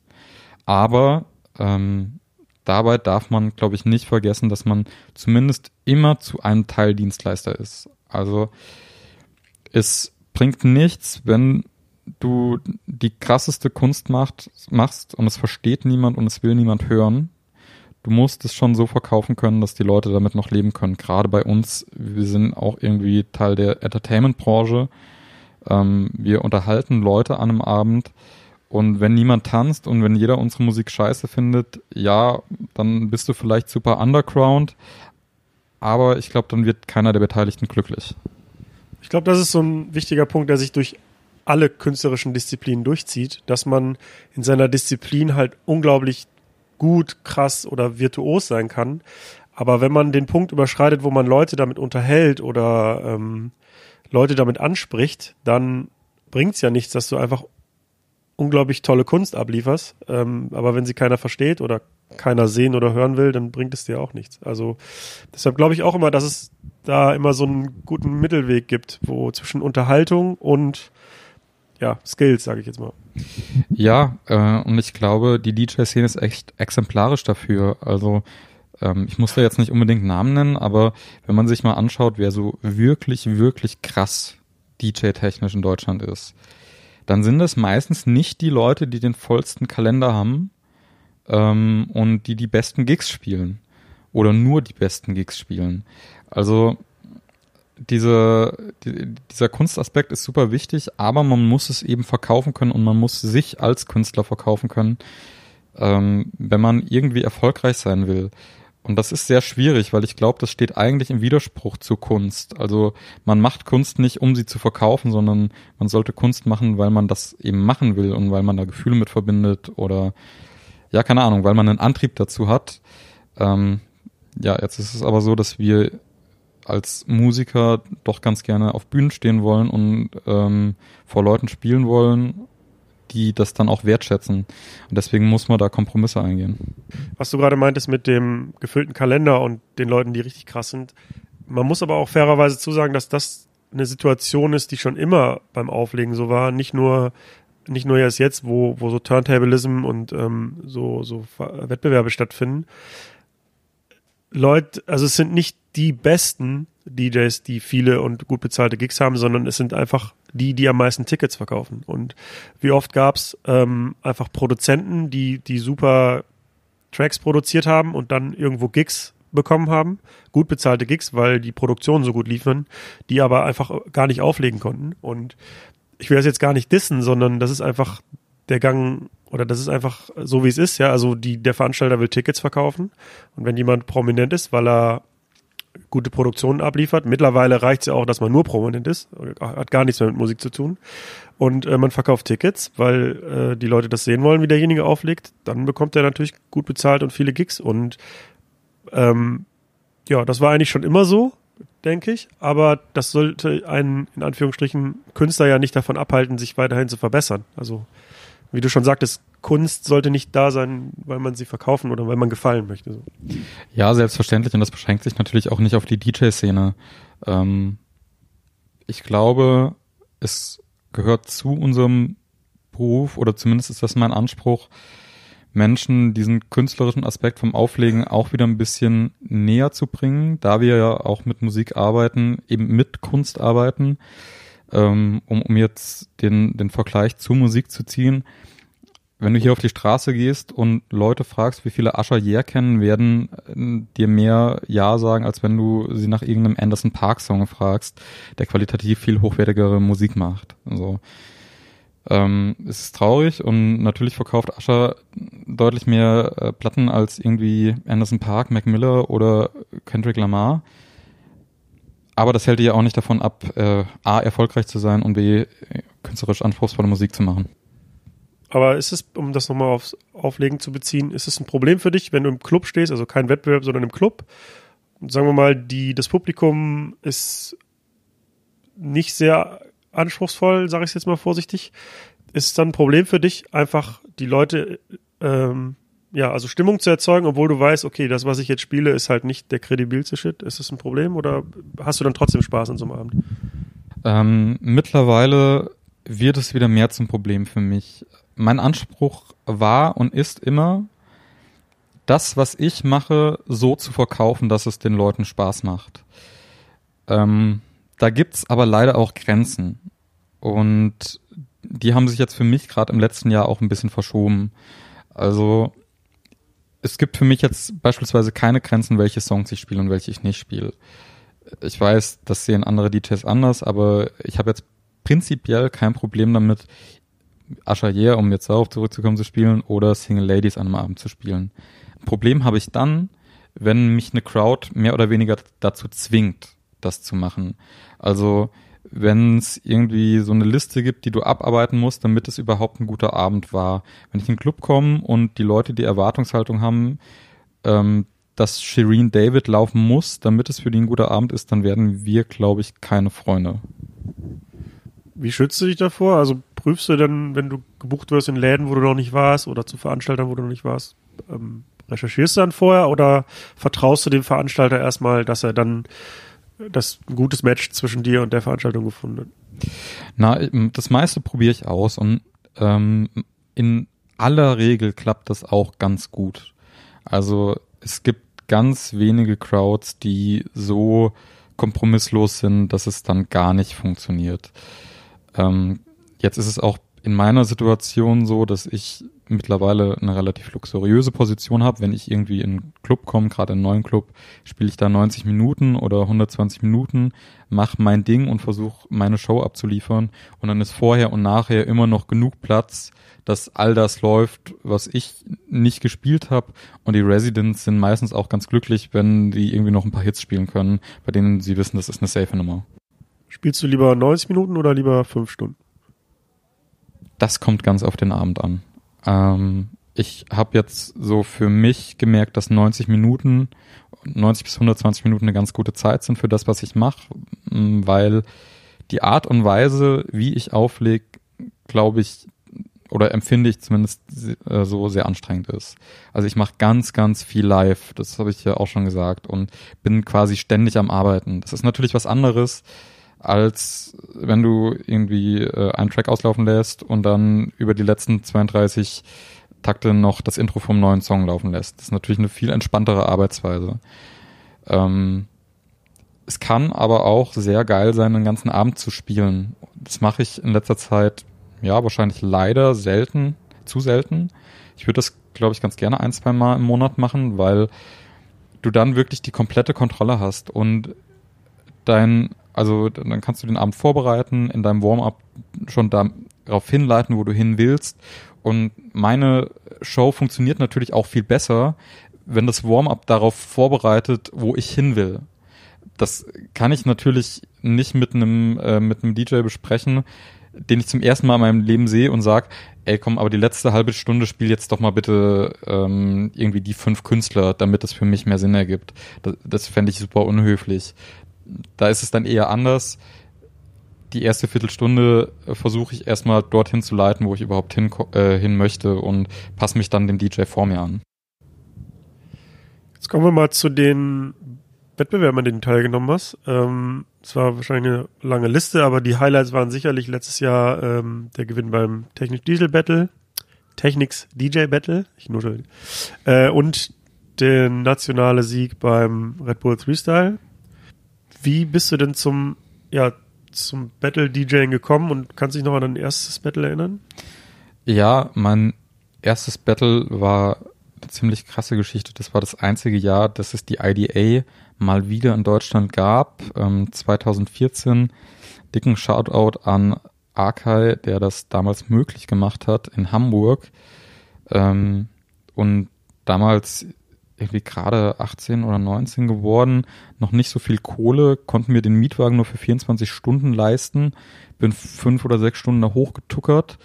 Aber ähm, dabei darf man, glaube ich, nicht vergessen, dass man zumindest immer zu einem Teil Dienstleister ist. Also es bringt nichts, wenn du die krasseste Kunst macht, machst und es versteht niemand und es will niemand hören. Du musst es schon so verkaufen können, dass die Leute damit noch leben können. Gerade bei uns, wir sind auch irgendwie Teil der Entertainment-Branche. Ähm, wir unterhalten Leute an einem Abend und wenn niemand tanzt und wenn jeder unsere Musik scheiße findet, ja, dann bist du vielleicht super underground, aber ich glaube, dann wird keiner der Beteiligten glücklich. Ich glaube, das ist so ein wichtiger Punkt, der sich durch alle künstlerischen Disziplinen durchzieht, dass man in seiner Disziplin halt unglaublich gut, krass oder virtuos sein kann. Aber wenn man den Punkt überschreitet, wo man Leute damit unterhält oder ähm, Leute damit anspricht, dann bringt's ja nichts, dass du einfach unglaublich tolle Kunst ablieferst. Ähm, aber wenn sie keiner versteht oder keiner sehen oder hören will, dann bringt es dir auch nichts. Also deshalb glaube ich auch immer, dass es da immer so einen guten Mittelweg gibt, wo zwischen Unterhaltung und ja, Skills, sage ich jetzt mal. Ja, äh, und ich glaube, die DJ-Szene ist echt exemplarisch dafür. Also ähm, ich muss da jetzt nicht unbedingt Namen nennen, aber wenn man sich mal anschaut, wer so wirklich, wirklich krass DJ-technisch in Deutschland ist, dann sind es meistens nicht die Leute, die den vollsten Kalender haben ähm, und die die besten Gigs spielen oder nur die besten Gigs spielen. Also diese, die, dieser Kunstaspekt ist super wichtig, aber man muss es eben verkaufen können und man muss sich als Künstler verkaufen können, ähm, wenn man irgendwie erfolgreich sein will. Und das ist sehr schwierig, weil ich glaube, das steht eigentlich im Widerspruch zu Kunst. Also man macht Kunst nicht, um sie zu verkaufen, sondern man sollte Kunst machen, weil man das eben machen will und weil man da Gefühle mit verbindet oder ja, keine Ahnung, weil man einen Antrieb dazu hat. Ähm, ja, jetzt ist es aber so, dass wir als Musiker doch ganz gerne auf Bühnen stehen wollen und ähm, vor Leuten spielen wollen die das dann auch wertschätzen. Und deswegen muss man da Kompromisse eingehen. Was du gerade meintest mit dem gefüllten Kalender und den Leuten, die richtig krass sind. Man muss aber auch fairerweise zusagen, dass das eine Situation ist, die schon immer beim Auflegen so war. Nicht nur, nicht nur erst jetzt, wo, wo so Turntablism und ähm, so, so Wettbewerbe stattfinden. Leute, also es sind nicht die Besten, DJs, die viele und gut bezahlte Gigs haben, sondern es sind einfach die, die am meisten Tickets verkaufen. Und wie oft gab's ähm, einfach Produzenten, die, die super Tracks produziert haben und dann irgendwo Gigs bekommen haben, gut bezahlte Gigs, weil die Produktionen so gut liefern, die aber einfach gar nicht auflegen konnten. Und ich will das jetzt gar nicht dissen, sondern das ist einfach der Gang oder das ist einfach so, wie es ist, ja. Also die, der Veranstalter will Tickets verkaufen und wenn jemand prominent ist, weil er gute Produktionen abliefert. Mittlerweile reicht es ja auch, dass man nur prominent ist, hat gar nichts mehr mit Musik zu tun. Und äh, man verkauft Tickets, weil äh, die Leute das sehen wollen, wie derjenige auflegt. Dann bekommt er natürlich gut bezahlt und viele Gigs. Und ähm, ja, das war eigentlich schon immer so, denke ich. Aber das sollte einen, in Anführungsstrichen, Künstler ja nicht davon abhalten, sich weiterhin zu verbessern. Also wie du schon sagtest, Kunst sollte nicht da sein, weil man sie verkaufen oder weil man gefallen möchte. So. Ja, selbstverständlich. Und das beschränkt sich natürlich auch nicht auf die DJ-Szene. Ähm, ich glaube, es gehört zu unserem Beruf, oder zumindest ist das mein Anspruch, Menschen diesen künstlerischen Aspekt vom Auflegen auch wieder ein bisschen näher zu bringen, da wir ja auch mit Musik arbeiten, eben mit Kunst arbeiten ähm, um, um jetzt den, den Vergleich zu Musik zu ziehen. Wenn du hier auf die Straße gehst und Leute fragst, wie viele Asher Yeah kennen, werden äh, dir mehr Ja sagen, als wenn du sie nach irgendeinem Anderson Park Song fragst, der qualitativ viel hochwertigere Musik macht. Also, ähm, es ist traurig und natürlich verkauft Asher deutlich mehr äh, Platten als irgendwie Anderson Park, Mac Miller oder Kendrick Lamar. Aber das hält dir ja auch nicht davon ab, äh, A, erfolgreich zu sein und B, künstlerisch anspruchsvolle Musik zu machen. Aber ist es, um das nochmal aufs Auflegen zu beziehen, ist es ein Problem für dich, wenn du im Club stehst, also kein Wettbewerb, sondern im Club? Sagen wir mal, die, das Publikum ist nicht sehr anspruchsvoll, sage ich jetzt mal vorsichtig. Ist es dann ein Problem für dich, einfach die Leute ähm, ja, also Stimmung zu erzeugen, obwohl du weißt, okay, das, was ich jetzt spiele, ist halt nicht der kredibilste Shit. Ist das ein Problem oder hast du dann trotzdem Spaß an so einem Abend? Ähm, mittlerweile wird es wieder mehr zum Problem für mich. Mein Anspruch war und ist immer, das, was ich mache, so zu verkaufen, dass es den Leuten Spaß macht. Ähm, da gibt's aber leider auch Grenzen. Und die haben sich jetzt für mich gerade im letzten Jahr auch ein bisschen verschoben. Also es gibt für mich jetzt beispielsweise keine Grenzen, welche Songs ich spiele und welche ich nicht spiele. Ich weiß, das sehen andere DJs anders, aber ich habe jetzt prinzipiell kein Problem damit, Asher Yeah, um jetzt darauf zurückzukommen, zu spielen oder Single Ladies an einem Abend zu spielen. Problem habe ich dann, wenn mich eine Crowd mehr oder weniger dazu zwingt, das zu machen. Also wenn es irgendwie so eine Liste gibt, die du abarbeiten musst, damit es überhaupt ein guter Abend war. Wenn ich in den Club komme und die Leute die Erwartungshaltung haben, ähm, dass Shireen David laufen muss, damit es für die ein guter Abend ist, dann werden wir, glaube ich, keine Freunde. Wie schützt du dich davor? Also prüfst du dann, wenn du gebucht wirst in Läden, wo du noch nicht warst oder zu Veranstaltern, wo du noch nicht warst, ähm, recherchierst du dann vorher oder vertraust du dem Veranstalter erstmal, dass er dann das ein gutes Match zwischen dir und der Veranstaltung gefunden? Na, das meiste probiere ich aus und ähm, in aller Regel klappt das auch ganz gut. Also es gibt ganz wenige Crowds, die so kompromisslos sind, dass es dann gar nicht funktioniert. Ähm, jetzt ist es auch in meiner Situation so, dass ich mittlerweile eine relativ luxuriöse Position habe. Wenn ich irgendwie in einen Club komme, gerade in einen neuen Club, spiele ich da 90 Minuten oder 120 Minuten, mache mein Ding und versuche meine Show abzuliefern. Und dann ist vorher und nachher immer noch genug Platz, dass all das läuft, was ich nicht gespielt habe. Und die Residents sind meistens auch ganz glücklich, wenn die irgendwie noch ein paar Hits spielen können, bei denen sie wissen, das ist eine safe Nummer. Spielst du lieber 90 Minuten oder lieber 5 Stunden? Das kommt ganz auf den Abend an. Ähm, ich habe jetzt so für mich gemerkt, dass 90 Minuten, 90 bis 120 Minuten eine ganz gute Zeit sind für das, was ich mache, weil die Art und Weise, wie ich auflege, glaube ich, oder empfinde ich zumindest äh, so sehr anstrengend ist. Also ich mache ganz, ganz viel live, das habe ich ja auch schon gesagt, und bin quasi ständig am Arbeiten. Das ist natürlich was anderes, als wenn du irgendwie äh, einen Track auslaufen lässt und dann über die letzten 32 Takte noch das Intro vom neuen Song laufen lässt. Das ist natürlich eine viel entspanntere Arbeitsweise. Ähm, es kann aber auch sehr geil sein, den ganzen Abend zu spielen. Das mache ich in letzter Zeit, ja, wahrscheinlich leider selten, zu selten. Ich würde das, glaube ich, ganz gerne ein, zwei Mal im Monat machen, weil du dann wirklich die komplette Kontrolle hast und dein, also dann kannst du den Abend vorbereiten, in deinem Warm-up schon darauf hinleiten, wo du hin willst. Und meine Show funktioniert natürlich auch viel besser, wenn das Warm-up darauf vorbereitet, wo ich hin will. Das kann ich natürlich nicht mit einem äh, mit einem DJ besprechen, den ich zum ersten Mal in meinem Leben sehe und sag, ey komm, aber die letzte halbe Stunde spiel jetzt doch mal bitte ähm, irgendwie die fünf Künstler, damit es für mich mehr Sinn ergibt. Das, das fände ich super unhöflich. Da ist es dann eher anders. Die erste Viertelstunde versuche ich erstmal dorthin zu leiten, wo ich überhaupt hin, äh, hin möchte und passe mich dann dem DJ vor mir an. Jetzt kommen wir mal zu den Wettbewerben, an denen du teilgenommen hast. Ähm, es war wahrscheinlich eine lange Liste, aber die Highlights waren sicherlich letztes Jahr ähm, der Gewinn beim Technik Diesel Battle, Technics DJ Battle, ich nuschel, äh, und der nationale Sieg beim Red Bull Freestyle. Wie bist du denn zum, ja, zum Battle DJing gekommen und kannst dich noch an dein erstes Battle erinnern? Ja, mein erstes Battle war eine ziemlich krasse Geschichte. Das war das einzige Jahr, dass es die IDA mal wieder in Deutschland gab. Ähm, 2014 dicken Shoutout an Arkai, der das damals möglich gemacht hat in Hamburg. Ähm, und damals irgendwie gerade 18 oder 19 geworden, noch nicht so viel Kohle, konnten mir den Mietwagen nur für 24 Stunden leisten, bin fünf oder sechs Stunden da hochgetuckert,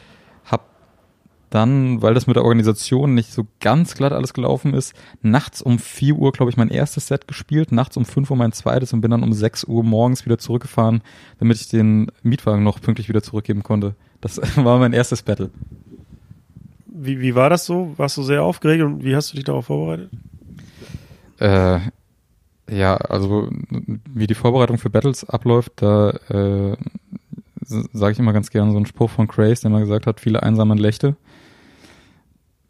dann, weil das mit der Organisation nicht so ganz glatt alles gelaufen ist, nachts um 4 Uhr, glaube ich, mein erstes Set gespielt, nachts um 5 Uhr mein zweites und bin dann um 6 Uhr morgens wieder zurückgefahren, damit ich den Mietwagen noch pünktlich wieder zurückgeben konnte. Das war mein erstes Battle. Wie, wie war das so? Warst du sehr aufgeregt und wie hast du dich darauf vorbereitet? Äh, ja, also wie die Vorbereitung für Battles abläuft, da äh, sage ich immer ganz gerne so einen Spruch von Craze, der mal gesagt hat, viele einsame Nächte.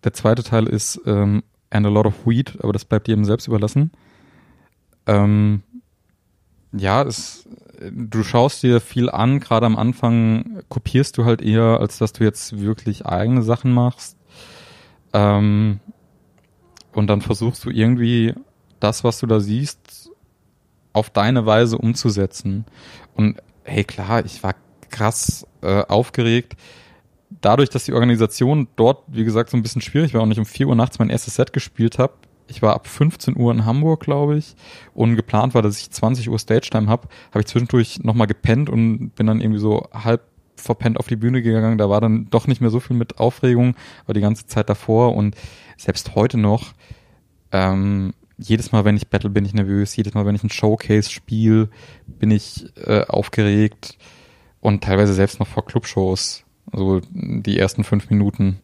Der zweite Teil ist ähm, and a lot of weed, aber das bleibt jedem selbst überlassen. Ähm, ja, es, du schaust dir viel an, gerade am Anfang kopierst du halt eher, als dass du jetzt wirklich eigene Sachen machst. Ähm, und dann versuchst du irgendwie das, was du da siehst, auf deine Weise umzusetzen. Und hey, klar, ich war krass äh, aufgeregt dadurch, dass die Organisation dort, wie gesagt, so ein bisschen schwierig war und ich um 4 Uhr nachts mein erstes Set gespielt habe, ich war ab 15 Uhr in Hamburg, glaube ich, und geplant war, dass ich 20 Uhr Stage-Time habe, habe ich zwischendurch nochmal gepennt und bin dann irgendwie so halb verpennt auf die Bühne gegangen. Da war dann doch nicht mehr so viel mit Aufregung, aber die ganze Zeit davor und selbst heute noch, ähm, jedes Mal, wenn ich battle, bin ich nervös. Jedes Mal, wenn ich ein Showcase spiele, bin ich äh, aufgeregt und teilweise selbst noch vor Clubshows also die ersten fünf Minuten.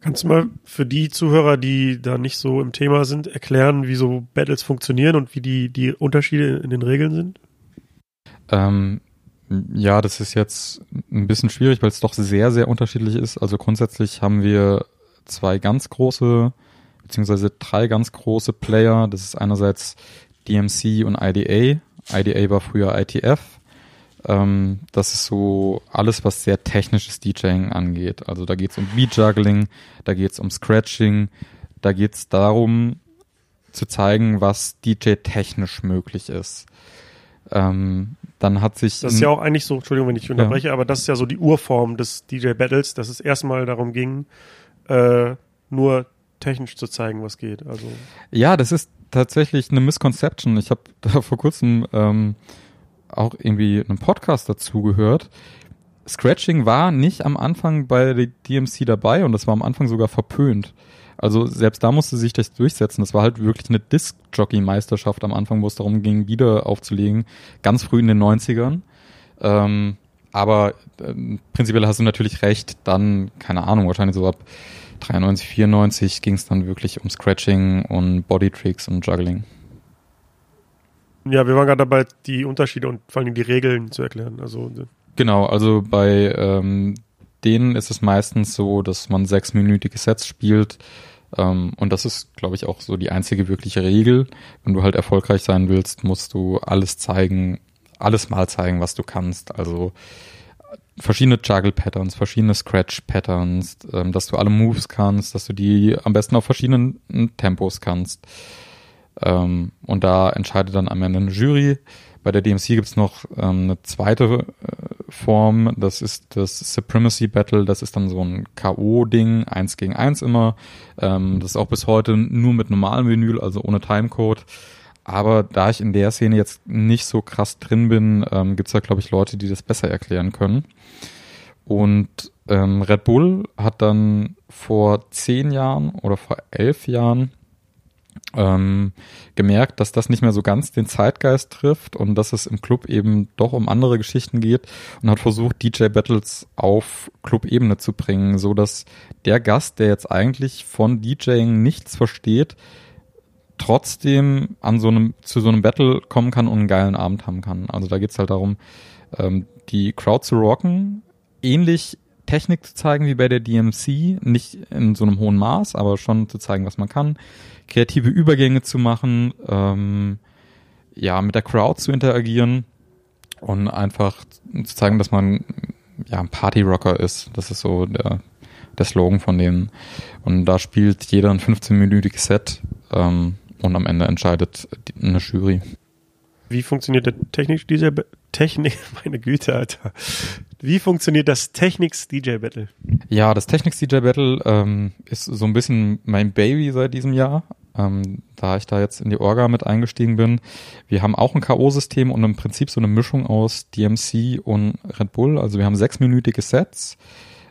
Kannst du mal für die Zuhörer, die da nicht so im Thema sind, erklären, wie so Battles funktionieren und wie die, die Unterschiede in den Regeln sind? Ähm, ja, das ist jetzt ein bisschen schwierig, weil es doch sehr, sehr unterschiedlich ist. Also grundsätzlich haben wir zwei ganz große, beziehungsweise drei ganz große Player. Das ist einerseits DMC und IDA. IDA war früher ITF. Ähm, das ist so alles, was sehr technisches DJing angeht. Also da geht's um Beat-Juggling, da geht's um Scratching, da geht's darum zu zeigen, was DJ-technisch möglich ist. Ähm, dann hat sich. Das ist ja auch eigentlich so, Entschuldigung, wenn ich unterbreche, ja. aber das ist ja so die Urform des DJ-Battles, dass es erstmal darum ging, äh, nur technisch zu zeigen, was geht. Also ja, das ist tatsächlich eine Misconception. Ich habe da vor kurzem ähm, auch irgendwie einem Podcast dazugehört. Scratching war nicht am Anfang bei der DMC dabei und das war am Anfang sogar verpönt. Also selbst da musste sich das durchsetzen. Das war halt wirklich eine Disc-Jockey-Meisterschaft am Anfang, wo es darum ging, wieder aufzulegen. Ganz früh in den 90ern. Ähm, aber äh, prinzipiell hast du natürlich recht. Dann, keine Ahnung, wahrscheinlich so ab 93, 94 ging es dann wirklich um Scratching und Bodytricks und Juggling. Ja, wir waren gerade dabei, die Unterschiede und vor allem die Regeln zu erklären. Also genau, also bei ähm, denen ist es meistens so, dass man sechsminütige Sets spielt. Ähm, und das ist, glaube ich, auch so die einzige wirkliche Regel. Wenn du halt erfolgreich sein willst, musst du alles zeigen, alles mal zeigen, was du kannst. Also verschiedene Juggle-Patterns, verschiedene Scratch-Patterns, ähm, dass du alle Moves kannst, dass du die am besten auf verschiedenen Tempos kannst. Ähm, und da entscheidet dann am Ende eine Jury. Bei der DMC gibt's noch ähm, eine zweite äh, Form, das ist das Supremacy Battle, das ist dann so ein K.O.-Ding, eins gegen eins immer. Ähm, das ist auch bis heute nur mit normalem Vinyl, also ohne Timecode. Aber da ich in der Szene jetzt nicht so krass drin bin, ähm, gibt's da, glaube ich, Leute, die das besser erklären können. Und ähm, Red Bull hat dann vor zehn Jahren oder vor elf Jahren ähm, gemerkt, dass das nicht mehr so ganz den Zeitgeist trifft und dass es im Club eben doch um andere Geschichten geht und hat versucht, DJ Battles auf Club-Ebene zu bringen, so dass der Gast, der jetzt eigentlich von DJing nichts versteht, trotzdem an so einem, zu so einem Battle kommen kann und einen geilen Abend haben kann. Also da geht's halt darum, ähm, die Crowd zu rocken, ähnlich Technik zu zeigen wie bei der DMC, nicht in so einem hohen Maß, aber schon zu zeigen, was man kann, kreative Übergänge zu machen, ähm, ja, mit der Crowd zu interagieren und einfach zu zeigen, dass man ja ein Party-Rocker ist. Das ist so der, der Slogan von denen. Und da spielt jeder ein 15-minütiges Set ähm, und am Ende entscheidet eine Jury. Wie funktioniert der Technik DJ Technik, meine Güte, Alter. Wie funktioniert das Technics DJ Battle? Ja, das Technics DJ Battle ähm, ist so ein bisschen mein Baby seit diesem Jahr. Ähm, da ich da jetzt in die Orga mit eingestiegen bin. Wir haben auch ein K.O.-System und im Prinzip so eine Mischung aus DMC und Red Bull. Also wir haben sechsminütige Sets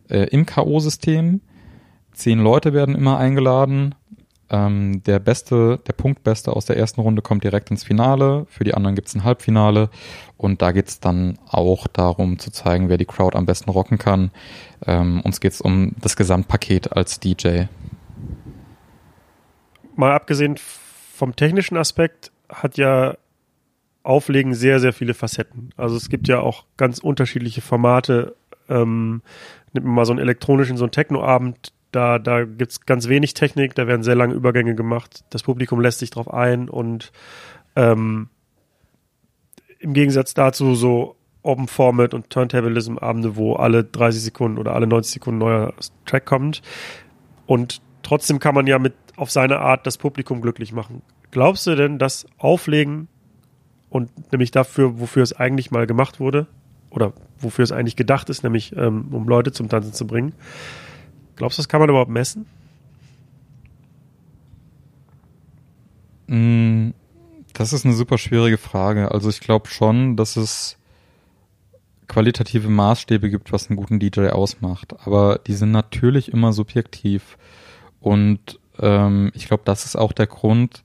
äh, im K.O.-System. Zehn Leute werden immer eingeladen. Ähm, der beste, der Punktbeste aus der ersten Runde kommt direkt ins Finale. Für die anderen gibt's ein Halbfinale. Und da geht's dann auch darum zu zeigen, wer die Crowd am besten rocken kann. Ähm, uns geht's um das Gesamtpaket als DJ. Mal abgesehen vom technischen Aspekt hat ja Auflegen sehr, sehr viele Facetten. Also es gibt ja auch ganz unterschiedliche Formate. Ähm, nimmt man mal so einen elektronischen, so einen Techno-Abend, da, da gibt's ganz wenig Technik, da werden sehr lange Übergänge gemacht. Das Publikum lässt sich drauf ein und ähm, im Gegensatz dazu so Open Format und Turntablism Abende, wo alle 30 Sekunden oder alle 90 Sekunden neuer Track kommt. Und trotzdem kann man ja mit auf seine Art das Publikum glücklich machen. Glaubst du denn, dass Auflegen und nämlich dafür, wofür es eigentlich mal gemacht wurde oder wofür es eigentlich gedacht ist, nämlich ähm, um Leute zum Tanzen zu bringen, Glaubst du, das kann man überhaupt messen? Mm, das ist eine super schwierige Frage. Also ich glaube schon, dass es qualitative Maßstäbe gibt, was einen guten DJ ausmacht. Aber die sind natürlich immer subjektiv. Und ähm, ich glaube, das ist auch der Grund,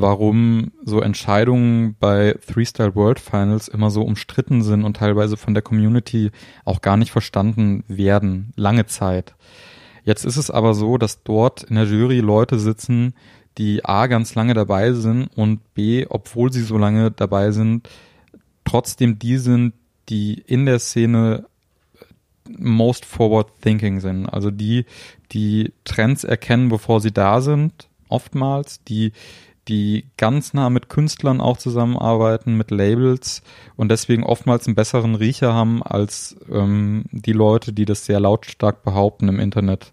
warum so Entscheidungen bei Three-Style World Finals immer so umstritten sind und teilweise von der Community auch gar nicht verstanden werden, lange Zeit. Jetzt ist es aber so, dass dort in der Jury Leute sitzen, die A ganz lange dabei sind und B, obwohl sie so lange dabei sind, trotzdem die sind, die in der Szene most forward thinking sind. Also die, die Trends erkennen, bevor sie da sind, oftmals, die die ganz nah mit Künstlern auch zusammenarbeiten, mit Labels und deswegen oftmals einen besseren Riecher haben als ähm, die Leute, die das sehr lautstark behaupten im Internet,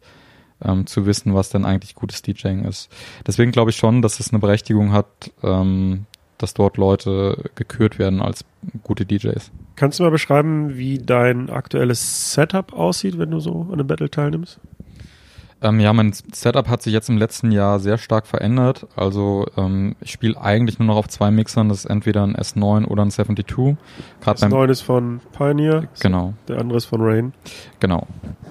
ähm, zu wissen, was denn eigentlich gutes DJing ist. Deswegen glaube ich schon, dass es eine Berechtigung hat, ähm, dass dort Leute gekürt werden als gute DJs. Kannst du mal beschreiben, wie dein aktuelles Setup aussieht, wenn du so an einem Battle teilnimmst? Ähm, ja, mein Setup hat sich jetzt im letzten Jahr sehr stark verändert. Also ähm, ich spiele eigentlich nur noch auf zwei Mixern. Das ist entweder ein S9 oder ein 72. Grad S9 beim, ist von Pioneer. Genau. Der andere ist von Rain. Genau.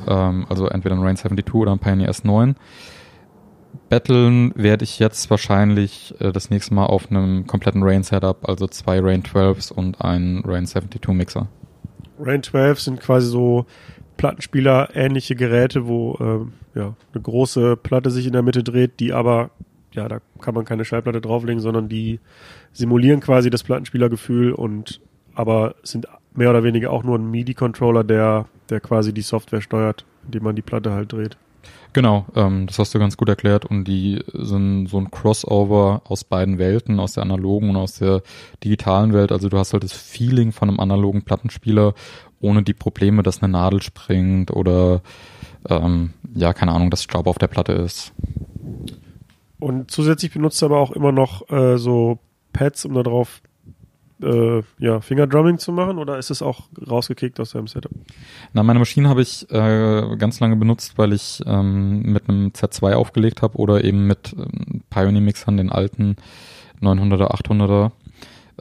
Ähm, also entweder ein Rain 72 oder ein Pioneer S9. Battlen werde ich jetzt wahrscheinlich äh, das nächste Mal auf einem kompletten Rain-Setup, also zwei Rain 12s und ein Rain 72 Mixer. Rain 12 sind quasi so Plattenspieler ähnliche Geräte, wo äh, ja, eine große Platte sich in der Mitte dreht, die aber, ja, da kann man keine Schallplatte drauflegen, sondern die simulieren quasi das Plattenspielergefühl und aber sind mehr oder weniger auch nur ein MIDI-Controller, der, der quasi die Software steuert, indem man die Platte halt dreht. Genau, ähm, das hast du ganz gut erklärt und die sind so ein Crossover aus beiden Welten, aus der analogen und aus der digitalen Welt. Also du hast halt das Feeling von einem analogen Plattenspieler ohne die Probleme, dass eine Nadel springt oder ähm, ja, keine Ahnung, dass Staub auf der Platte ist. Und zusätzlich benutzt du aber auch immer noch äh, so Pads, um darauf äh, ja, Fingerdrumming zu machen oder ist es auch rausgekickt aus deinem Setup? Na, meine Maschine habe ich äh, ganz lange benutzt, weil ich ähm, mit einem Z2 aufgelegt habe oder eben mit ähm, Pioneer-Mixern, den alten 900er, 800er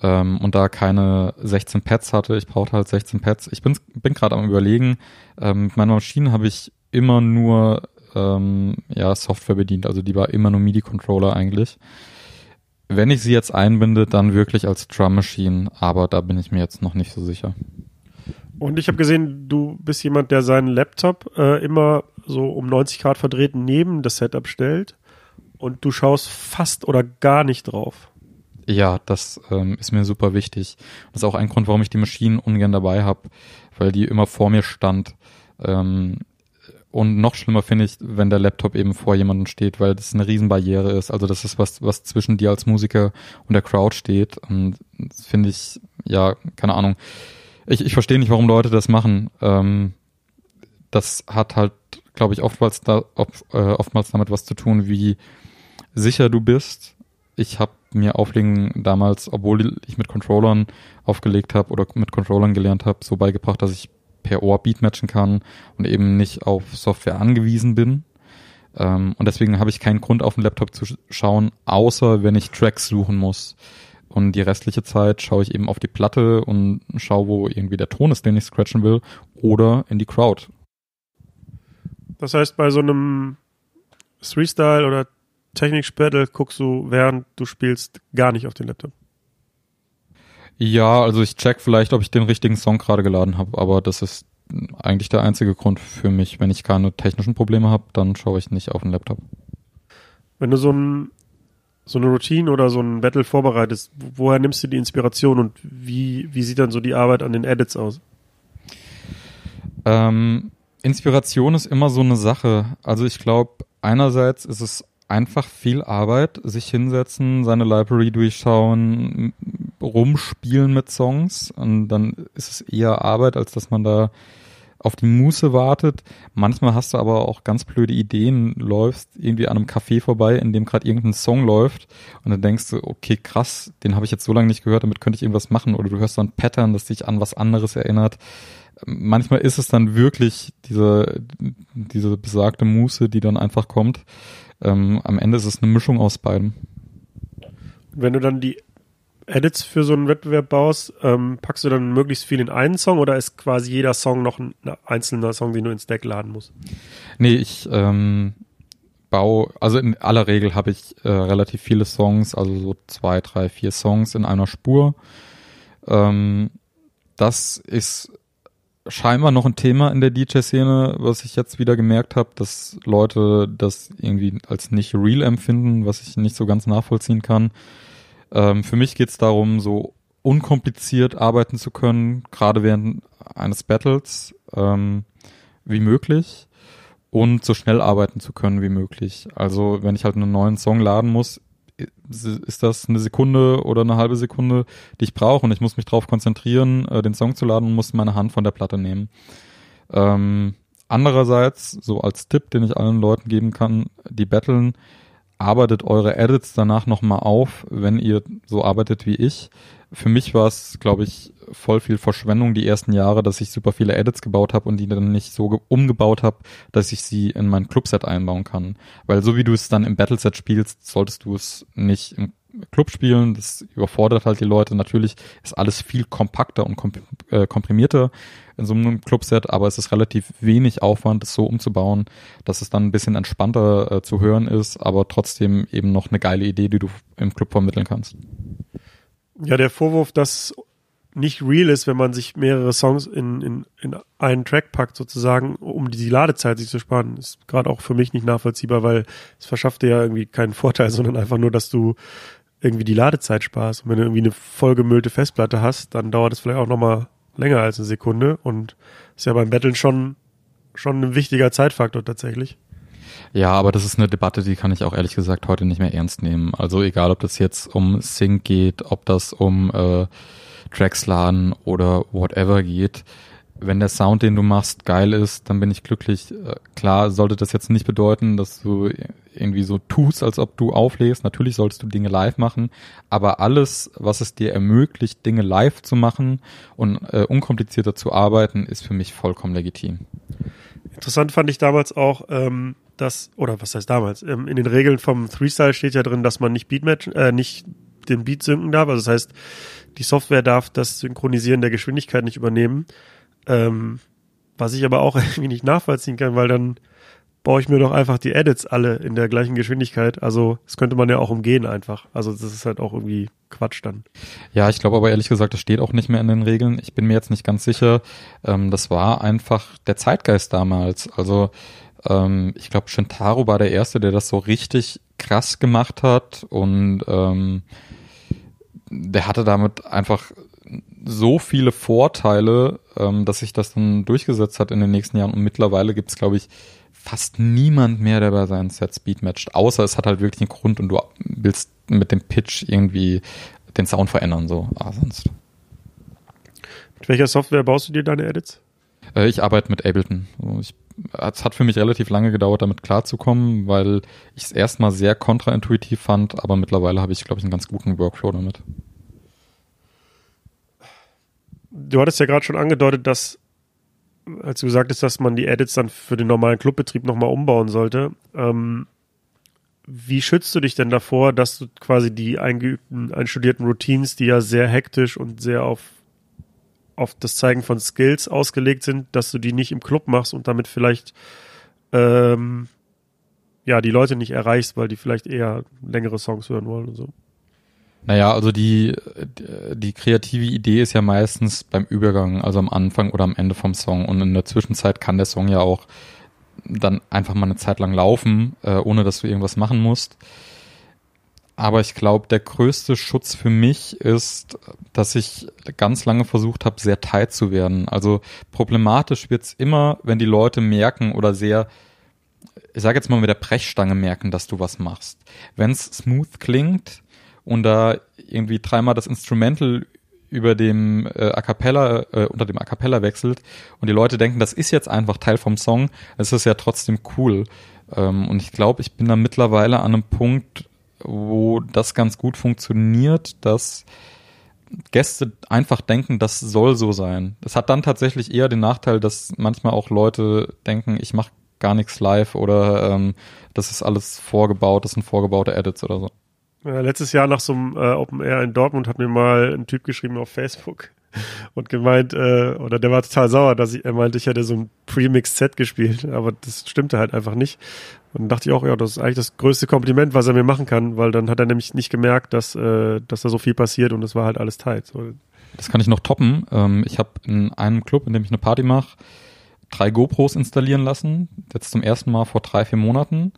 ähm, und da keine 16 Pads hatte. Ich brauchte halt 16 Pads. Ich bin, bin gerade am überlegen, ähm, mit meiner Maschine habe ich immer nur ähm, ja, Software bedient, also die war immer nur MIDI-Controller eigentlich. Wenn ich sie jetzt einbinde, dann wirklich als Drum Machine, aber da bin ich mir jetzt noch nicht so sicher. Und ich habe gesehen, du bist jemand, der seinen Laptop äh, immer so um 90 Grad verdreht neben das Setup stellt und du schaust fast oder gar nicht drauf. Ja, das ähm, ist mir super wichtig. Das ist auch ein Grund, warum ich die Maschinen ungern dabei habe, weil die immer vor mir stand. Ähm, und noch schlimmer finde ich, wenn der Laptop eben vor jemandem steht, weil das eine Riesenbarriere ist. Also das ist was, was zwischen dir als Musiker und der Crowd steht. Und das finde ich, ja, keine Ahnung. Ich, ich verstehe nicht, warum Leute das machen. Ähm, das hat halt, glaube ich, oftmals, da, oft, äh, oftmals damit was zu tun, wie sicher du bist. Ich habe mir Auflegen damals, obwohl ich mit Controllern aufgelegt habe oder mit Controllern gelernt habe, so beigebracht, dass ich per Ohr Beatmatchen kann und eben nicht auf Software angewiesen bin. Ähm, und deswegen habe ich keinen Grund auf den Laptop zu schauen, außer wenn ich Tracks suchen muss. Und die restliche Zeit schaue ich eben auf die Platte und schaue, wo irgendwie der Ton ist, den ich scratchen will, oder in die Crowd. Das heißt, bei so einem Freestyle oder Technik-Battle guckst du, während du spielst, gar nicht auf den Laptop. Ja, also ich check vielleicht, ob ich den richtigen Song gerade geladen habe, aber das ist eigentlich der einzige Grund für mich. Wenn ich keine technischen Probleme habe, dann schaue ich nicht auf den Laptop. Wenn du so, ein, so eine Routine oder so ein Battle vorbereitest, woher nimmst du die Inspiration und wie, wie sieht dann so die Arbeit an den Edits aus? Ähm, Inspiration ist immer so eine Sache. Also ich glaube, einerseits ist es einfach viel Arbeit, sich hinsetzen, seine Library durchschauen, rumspielen mit Songs und dann ist es eher Arbeit, als dass man da auf die Muße wartet. Manchmal hast du aber auch ganz blöde Ideen, läufst irgendwie an einem Café vorbei, in dem gerade irgendein Song läuft und dann denkst du, okay, krass, den habe ich jetzt so lange nicht gehört, damit könnte ich irgendwas machen oder du hörst ein Pattern, das dich an was anderes erinnert. Manchmal ist es dann wirklich diese, diese besagte Muße, die dann einfach kommt. Ähm, am Ende ist es eine Mischung aus beidem. Wenn du dann die Edits für so einen Wettbewerb baust, ähm, packst du dann möglichst viel in einen Song oder ist quasi jeder Song noch ein einzelner Song, den du ins Deck laden musst? Nee, ich ähm, baue, also in aller Regel habe ich äh, relativ viele Songs, also so zwei, drei, vier Songs in einer Spur. Ähm, das ist scheinbar noch ein Thema in der DJ-Szene, was ich jetzt wieder gemerkt habe, dass Leute das irgendwie als nicht real empfinden, was ich nicht so ganz nachvollziehen kann. Ähm, für mich geht es darum, so unkompliziert arbeiten zu können, gerade während eines Battles ähm, wie möglich und so schnell arbeiten zu können wie möglich. Also wenn ich halt einen neuen Song laden muss, ist das eine Sekunde oder eine halbe Sekunde, die ich brauche und ich muss mich darauf konzentrieren, äh, den Song zu laden und muss meine Hand von der Platte nehmen. Ähm, andererseits, so als Tipp, den ich allen Leuten geben kann, die battlen, arbeitet eure Edits danach nochmal auf, wenn ihr so arbeitet wie ich. Für mich war es, glaube ich, voll viel Verschwendung die ersten Jahre, dass ich super viele Edits gebaut habe und die dann nicht so umgebaut habe, dass ich sie in mein Clubset einbauen kann. Weil so wie du es dann im Battleset spielst, solltest du es nicht im Club spielen. Das überfordert halt die Leute. Natürlich ist alles viel kompakter und äh, komprimierter in so einem Clubset, aber es ist relativ wenig Aufwand, das so umzubauen, dass es dann ein bisschen entspannter äh, zu hören ist, aber trotzdem eben noch eine geile Idee, die du im Club vermitteln kannst. Ja, der Vorwurf, dass nicht real ist, wenn man sich mehrere Songs in, in, in einen Track packt, sozusagen, um die Ladezeit sich zu sparen, ist gerade auch für mich nicht nachvollziehbar, weil es verschafft dir ja irgendwie keinen Vorteil, sondern einfach nur, dass du irgendwie die Ladezeit sparst. Und wenn du irgendwie eine vollgemüllte Festplatte hast, dann dauert es vielleicht auch nochmal länger als eine Sekunde und ist ja beim Battlen schon, schon ein wichtiger Zeitfaktor tatsächlich. Ja, aber das ist eine Debatte, die kann ich auch ehrlich gesagt heute nicht mehr ernst nehmen. Also egal, ob das jetzt um Sync geht, ob das um äh, Tracks laden oder whatever geht. Wenn der Sound, den du machst, geil ist, dann bin ich glücklich. Äh, klar sollte das jetzt nicht bedeuten, dass du irgendwie so tust, als ob du auflegst. Natürlich solltest du Dinge live machen, aber alles, was es dir ermöglicht, Dinge live zu machen und äh, unkomplizierter zu arbeiten, ist für mich vollkommen legitim. Interessant fand ich damals auch, ähm, dass, oder was heißt damals, ähm, in den Regeln vom Freestyle steht ja drin, dass man nicht Beatmatch, äh, nicht den Beat synken darf. Also das heißt, die Software darf das Synchronisieren der Geschwindigkeit nicht übernehmen. Ähm, was ich aber auch irgendwie nicht nachvollziehen kann, weil dann baue ich mir doch einfach die Edits alle in der gleichen Geschwindigkeit. Also das könnte man ja auch umgehen einfach. Also das ist halt auch irgendwie Quatsch dann. Ja, ich glaube aber ehrlich gesagt, das steht auch nicht mehr in den Regeln. Ich bin mir jetzt nicht ganz sicher. Ähm, das war einfach der Zeitgeist damals. Also ähm, ich glaube, Shintaro war der Erste, der das so richtig krass gemacht hat und ähm, der hatte damit einfach so viele Vorteile, ähm, dass sich das dann durchgesetzt hat in den nächsten Jahren. Und mittlerweile gibt es, glaube ich, fast niemand mehr, der bei seinen Sets Speed matcht. Außer es hat halt wirklich einen Grund und du willst mit dem Pitch irgendwie den Sound verändern, so. Aber sonst. Mit welcher Software baust du dir deine Edits? Äh, ich arbeite mit Ableton. Ich, es hat für mich relativ lange gedauert, damit klarzukommen, weil ich es erstmal sehr kontraintuitiv fand, aber mittlerweile habe ich, glaube ich, einen ganz guten Workflow damit. Du hattest ja gerade schon angedeutet, dass, als du gesagt hast, dass man die Edits dann für den normalen Clubbetrieb nochmal umbauen sollte. Ähm, wie schützt du dich denn davor, dass du quasi die eingeübten, einstudierten Routines, die ja sehr hektisch und sehr auf, auf das Zeigen von Skills ausgelegt sind, dass du die nicht im Club machst und damit vielleicht ähm, ja die Leute nicht erreichst, weil die vielleicht eher längere Songs hören wollen und so? Naja, also die, die kreative Idee ist ja meistens beim Übergang, also am Anfang oder am Ende vom Song. Und in der Zwischenzeit kann der Song ja auch dann einfach mal eine Zeit lang laufen, äh, ohne dass du irgendwas machen musst. Aber ich glaube, der größte Schutz für mich ist, dass ich ganz lange versucht habe, sehr tight zu werden. Also problematisch wird's immer, wenn die Leute merken oder sehr, ich sage jetzt mal mit der Brechstange merken, dass du was machst. Wenn's smooth klingt, und da irgendwie dreimal das Instrumental über dem äh, A cappella, äh, unter dem A cappella wechselt und die Leute denken, das ist jetzt einfach Teil vom Song, es ist ja trotzdem cool. Ähm, und ich glaube, ich bin da mittlerweile an einem Punkt, wo das ganz gut funktioniert, dass Gäste einfach denken, das soll so sein. Das hat dann tatsächlich eher den Nachteil, dass manchmal auch Leute denken, ich mache gar nichts live oder ähm, das ist alles vorgebaut, das sind vorgebaute Edits oder so. Ja, letztes Jahr nach so einem äh, Open Air in Dortmund hat mir mal ein Typ geschrieben auf Facebook und gemeint, äh, oder der war total sauer, dass ich, er meinte, ich hätte so ein Premixed Set gespielt, aber das stimmte halt einfach nicht. Und dann dachte ich auch, ja, das ist eigentlich das größte Kompliment, was er mir machen kann, weil dann hat er nämlich nicht gemerkt, dass, äh, dass da so viel passiert und es war halt alles tight. So. Das kann ich noch toppen. Ähm, ich habe in einem Club, in dem ich eine Party mache, drei GoPros installieren lassen, jetzt zum ersten Mal vor drei, vier Monaten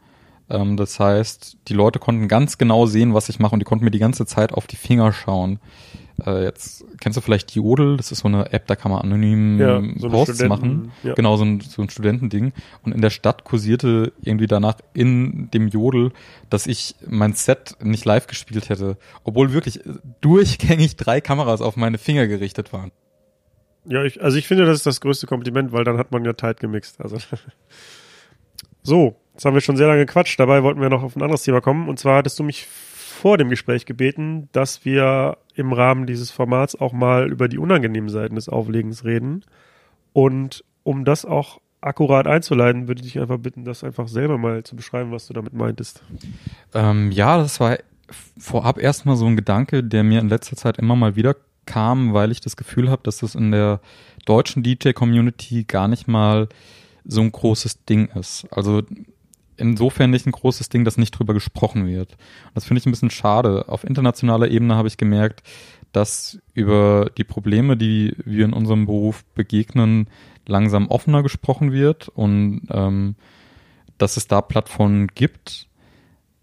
ähm, das heißt, die Leute konnten ganz genau sehen, was ich mache und die konnten mir die ganze Zeit auf die Finger schauen. Äh, jetzt kennst du vielleicht Jodel, das ist so eine App, da kann man anonym ja, so Posts machen. Ja. Genau, so ein, so ein Studentending. Und in der Stadt kursierte irgendwie danach in dem Jodel, dass ich mein Set nicht live gespielt hätte, obwohl wirklich durchgängig drei Kameras auf meine Finger gerichtet waren. Ja, ich, also ich finde, das ist das größte Kompliment, weil dann hat man ja tight gemixt. Also so, Jetzt haben wir schon sehr lange gequatscht. Dabei wollten wir noch auf ein anderes Thema kommen. Und zwar hattest du mich vor dem Gespräch gebeten, dass wir im Rahmen dieses Formats auch mal über die unangenehmen Seiten des Auflegens reden. Und um das auch akkurat einzuleiten, würde ich dich einfach bitten, das einfach selber mal zu beschreiben, was du damit meintest. Ähm, ja, das war vorab erstmal so ein Gedanke, der mir in letzter Zeit immer mal wieder kam, weil ich das Gefühl habe, dass das in der deutschen DJ-Community gar nicht mal so ein großes Ding ist. Also insofern nicht ein großes Ding, dass nicht drüber gesprochen wird. das finde ich ein bisschen schade. Auf internationaler Ebene habe ich gemerkt, dass über die Probleme, die wir in unserem Beruf begegnen, langsam offener gesprochen wird und ähm, dass es da Plattformen gibt.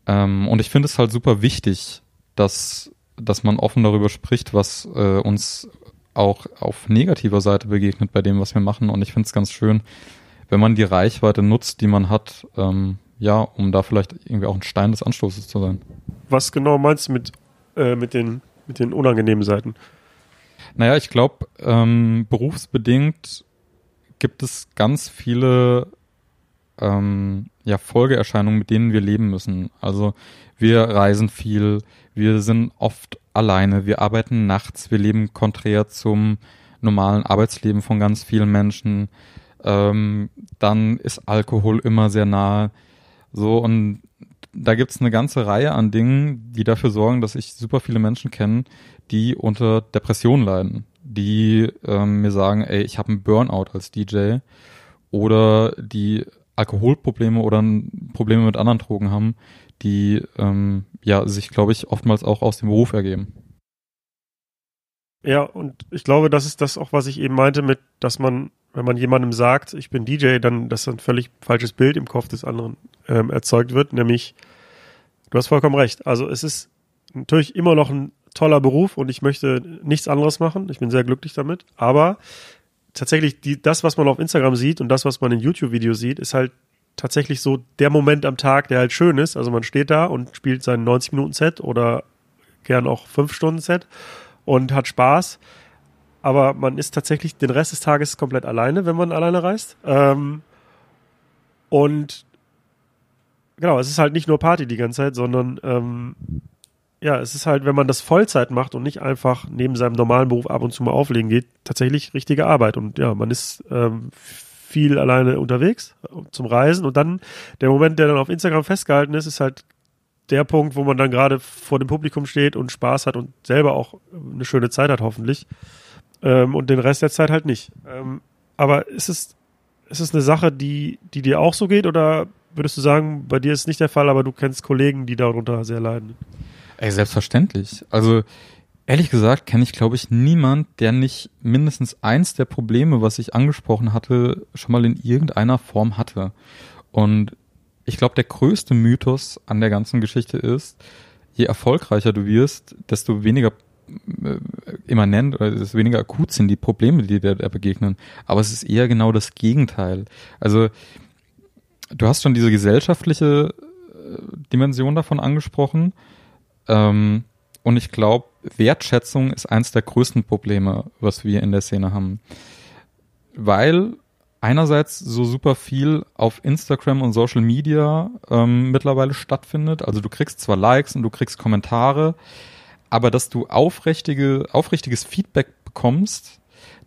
Ähm, und ich finde es halt super wichtig, dass, dass man offen darüber spricht, was äh, uns auch auf negativer Seite begegnet bei dem, was wir machen. Und ich finde es ganz schön, wenn man die Reichweite nutzt, die man hat, ähm, ja, um da vielleicht irgendwie auch ein Stein des Anstoßes zu sein. Was genau meinst du mit, äh, mit, den, mit den unangenehmen Seiten? Naja, ich glaube, ähm, berufsbedingt gibt es ganz viele ähm, ja, Folgeerscheinungen, mit denen wir leben müssen. Also wir reisen viel, wir sind oft alleine, wir arbeiten nachts, wir leben konträr zum normalen Arbeitsleben von ganz vielen Menschen. Ähm, dann ist Alkohol immer sehr nahe. So, und da gibt's eine ganze Reihe an Dingen, die dafür sorgen, dass ich super viele Menschen kenne, die unter Depressionen leiden, die ähm, mir sagen, ey, ich habe einen Burnout als DJ oder die Alkoholprobleme oder Probleme mit anderen Drogen haben, die ähm, ja sich, glaube ich, oftmals auch aus dem Beruf ergeben. Ja, und ich glaube, das ist das auch, was ich eben meinte mit, dass man, wenn man jemandem sagt, ich bin DJ, dann, dass ein völlig falsches Bild im Kopf des anderen ähm, erzeugt wird, nämlich, du hast vollkommen recht. Also es ist natürlich immer noch ein toller Beruf und ich möchte nichts anderes machen. Ich bin sehr glücklich damit. Aber tatsächlich, die, das, was man auf Instagram sieht und das, was man in YouTube-Videos sieht, ist halt tatsächlich so der Moment am Tag, der halt schön ist. Also man steht da und spielt sein 90-Minuten-Set oder gern auch 5-Stunden-Set und hat Spaß. Aber man ist tatsächlich den Rest des Tages komplett alleine, wenn man alleine reist. Ähm, und genau, es ist halt nicht nur Party die ganze Zeit, sondern ähm, ja, es ist halt, wenn man das Vollzeit macht und nicht einfach neben seinem normalen Beruf ab und zu mal auflegen geht, tatsächlich richtige Arbeit. Und ja, man ist ähm, viel alleine unterwegs zum Reisen. Und dann der Moment, der dann auf Instagram festgehalten ist, ist halt der Punkt, wo man dann gerade vor dem Publikum steht und Spaß hat und selber auch eine schöne Zeit hat, hoffentlich. Ähm, und den Rest der Zeit halt nicht. Ähm, aber ist es, ist es eine Sache, die, die dir auch so geht oder würdest du sagen, bei dir ist es nicht der Fall, aber du kennst Kollegen, die darunter sehr leiden? Ey, selbstverständlich. Also ehrlich gesagt kenne ich, glaube ich, niemand, der nicht mindestens eins der Probleme, was ich angesprochen hatte, schon mal in irgendeiner Form hatte. Und ich glaube, der größte Mythos an der ganzen Geschichte ist, je erfolgreicher du wirst, desto weniger immanent oder desto weniger akut sind die Probleme, die dir da begegnen. Aber es ist eher genau das Gegenteil. Also du hast schon diese gesellschaftliche äh, Dimension davon angesprochen ähm, und ich glaube, Wertschätzung ist eins der größten Probleme, was wir in der Szene haben. Weil einerseits so super viel auf Instagram und Social Media ähm, mittlerweile stattfindet. Also du kriegst zwar Likes und du kriegst Kommentare, aber dass du aufrichtige, aufrichtiges Feedback bekommst,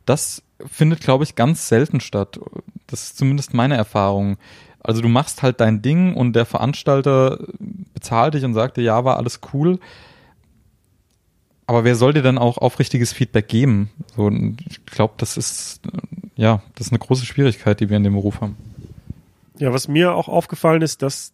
das findet, glaube ich, ganz selten statt. Das ist zumindest meine Erfahrung. Also du machst halt dein Ding und der Veranstalter bezahlt dich und sagt dir, ja, war alles cool. Aber wer soll dir dann auch aufrichtiges Feedback geben? So, ich glaube, das ist, ja, das ist eine große Schwierigkeit, die wir in dem Beruf haben. Ja, was mir auch aufgefallen ist, dass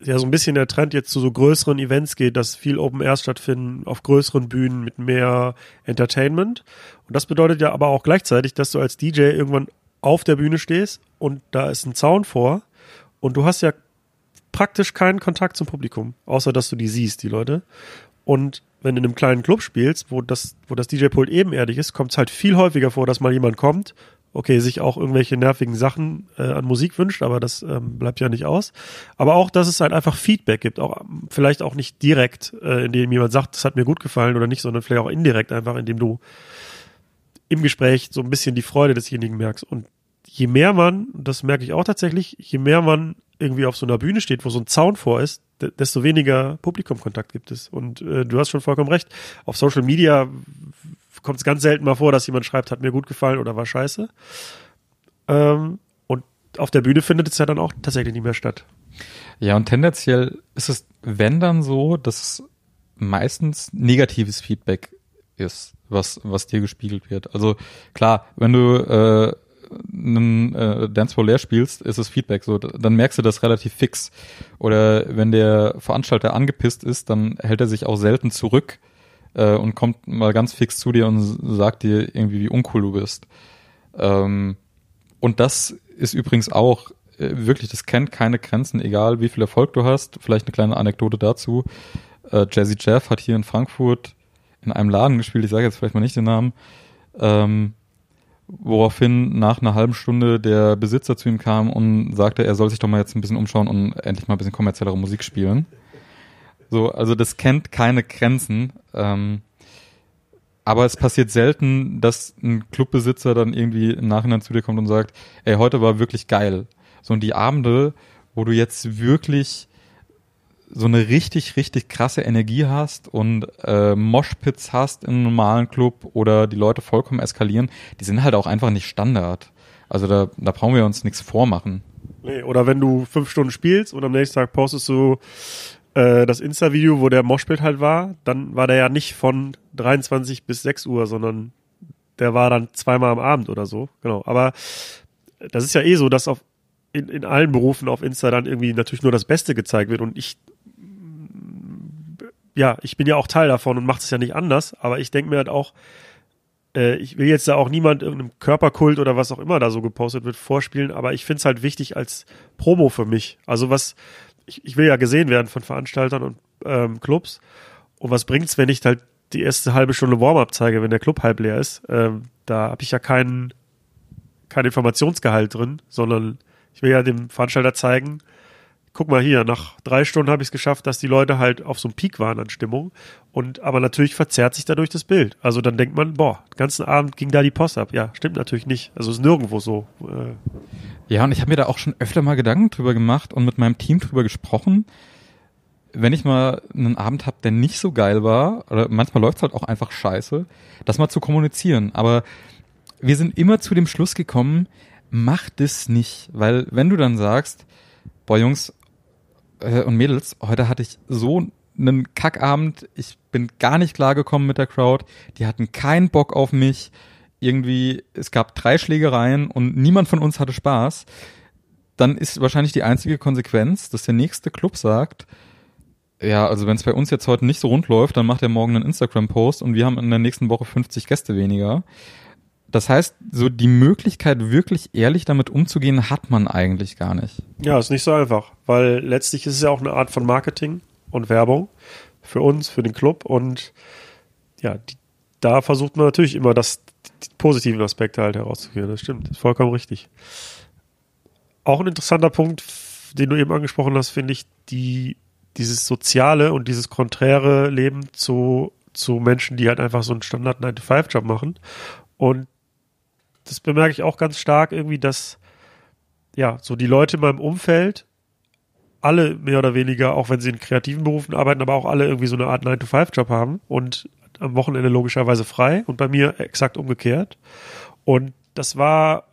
ja so ein bisschen der Trend jetzt zu so größeren Events geht, dass viel Open Air stattfinden, auf größeren Bühnen mit mehr Entertainment. Und das bedeutet ja aber auch gleichzeitig, dass du als DJ irgendwann auf der Bühne stehst und da ist ein Zaun vor und du hast ja praktisch keinen Kontakt zum Publikum, außer dass du die siehst, die Leute. Und wenn du in einem kleinen Club spielst, wo das, wo das DJ-Pult ebenerdig ist, kommt es halt viel häufiger vor, dass mal jemand kommt, okay, sich auch irgendwelche nervigen Sachen äh, an Musik wünscht, aber das ähm, bleibt ja nicht aus. Aber auch, dass es halt einfach Feedback gibt, auch vielleicht auch nicht direkt, äh, indem jemand sagt, das hat mir gut gefallen oder nicht, sondern vielleicht auch indirekt einfach, indem du im Gespräch so ein bisschen die Freude desjenigen merkst. Und je mehr man, das merke ich auch tatsächlich, je mehr man irgendwie auf so einer Bühne steht, wo so ein Zaun vor ist, desto weniger Publikumkontakt gibt es. Und äh, du hast schon vollkommen recht. Auf Social Media kommt es ganz selten mal vor, dass jemand schreibt, hat mir gut gefallen oder war scheiße. Ähm, und auf der Bühne findet es ja dann auch tatsächlich nicht mehr statt. Ja, und tendenziell ist es, wenn dann so, dass meistens negatives Feedback ist, was, was dir gespiegelt wird. Also klar, wenn du äh, einen äh, Dancefloor leer spielst, ist es Feedback so, dann merkst du das relativ fix. Oder wenn der Veranstalter angepisst ist, dann hält er sich auch selten zurück äh, und kommt mal ganz fix zu dir und sagt dir irgendwie, wie uncool du bist. Ähm, und das ist übrigens auch äh, wirklich, das kennt keine Grenzen, egal wie viel Erfolg du hast. Vielleicht eine kleine Anekdote dazu. Äh, Jazzy Jeff hat hier in Frankfurt in einem Laden gespielt, ich sage jetzt vielleicht mal nicht den Namen, ähm, woraufhin nach einer halben Stunde der Besitzer zu ihm kam und sagte, er soll sich doch mal jetzt ein bisschen umschauen und endlich mal ein bisschen kommerziellere Musik spielen. So, also das kennt keine Grenzen. Ähm, aber es passiert selten, dass ein Clubbesitzer dann irgendwie im Nachhinein zu dir kommt und sagt, ey, heute war wirklich geil. So, und die Abende, wo du jetzt wirklich so eine richtig, richtig krasse Energie hast und äh, Moshpits hast einem normalen Club oder die Leute vollkommen eskalieren, die sind halt auch einfach nicht Standard. Also da, da brauchen wir uns nichts vormachen. Nee, oder wenn du fünf Stunden spielst und am nächsten Tag postest du äh, das Insta-Video, wo der Moshpit halt war, dann war der ja nicht von 23 bis 6 Uhr, sondern der war dann zweimal am Abend oder so. Genau. Aber das ist ja eh so, dass auf in, in allen Berufen auf Insta dann irgendwie natürlich nur das Beste gezeigt wird und ich ja, ich bin ja auch Teil davon und mache es ja nicht anders, aber ich denke mir halt auch, äh, ich will jetzt da auch niemand irgendeinem Körperkult oder was auch immer da so gepostet wird vorspielen, aber ich finde es halt wichtig als Promo für mich. Also was, ich, ich will ja gesehen werden von Veranstaltern und ähm, Clubs. Und was bringt's, wenn ich halt die erste halbe Stunde Warm-up zeige, wenn der Club halb leer ist? Ähm, da habe ich ja keinen kein Informationsgehalt drin, sondern ich will ja dem Veranstalter zeigen, guck mal hier, nach drei Stunden habe ich es geschafft, dass die Leute halt auf so einem Peak waren an Stimmung. Und aber natürlich verzerrt sich dadurch das Bild. Also dann denkt man, boah, den ganzen Abend ging da die Post ab. Ja, stimmt natürlich nicht. Also ist nirgendwo so. Äh. Ja, und ich habe mir da auch schon öfter mal Gedanken drüber gemacht und mit meinem Team drüber gesprochen. Wenn ich mal einen Abend habe, der nicht so geil war, oder manchmal läuft es halt auch einfach scheiße, das mal zu kommunizieren. Aber wir sind immer zu dem Schluss gekommen, mach das nicht. Weil wenn du dann sagst, boah Jungs, äh, und Mädels, heute hatte ich so einen Kackabend. Ich bin gar nicht klargekommen mit der Crowd. Die hatten keinen Bock auf mich. Irgendwie, es gab drei Schlägereien und niemand von uns hatte Spaß. Dann ist wahrscheinlich die einzige Konsequenz, dass der nächste Club sagt, ja, also wenn es bei uns jetzt heute nicht so rund läuft, dann macht er morgen einen Instagram-Post und wir haben in der nächsten Woche 50 Gäste weniger. Das heißt, so die Möglichkeit, wirklich ehrlich damit umzugehen, hat man eigentlich gar nicht. Ja, ist nicht so einfach, weil letztlich ist es ja auch eine Art von Marketing und Werbung für uns, für den Club und ja, die, da versucht man natürlich immer das, die positiven Aspekte halt herauszuführen. Das stimmt, ist vollkommen richtig. Auch ein interessanter Punkt, den du eben angesprochen hast, finde ich, die, dieses soziale und dieses konträre Leben zu, zu Menschen, die halt einfach so einen Standard 9-to-5-Job machen. Und das bemerke ich auch ganz stark irgendwie, dass ja, so die Leute in meinem Umfeld alle mehr oder weniger, auch wenn sie in kreativen Berufen arbeiten, aber auch alle irgendwie so eine Art 9-to-5-Job haben und am Wochenende logischerweise frei und bei mir exakt umgekehrt. Und das war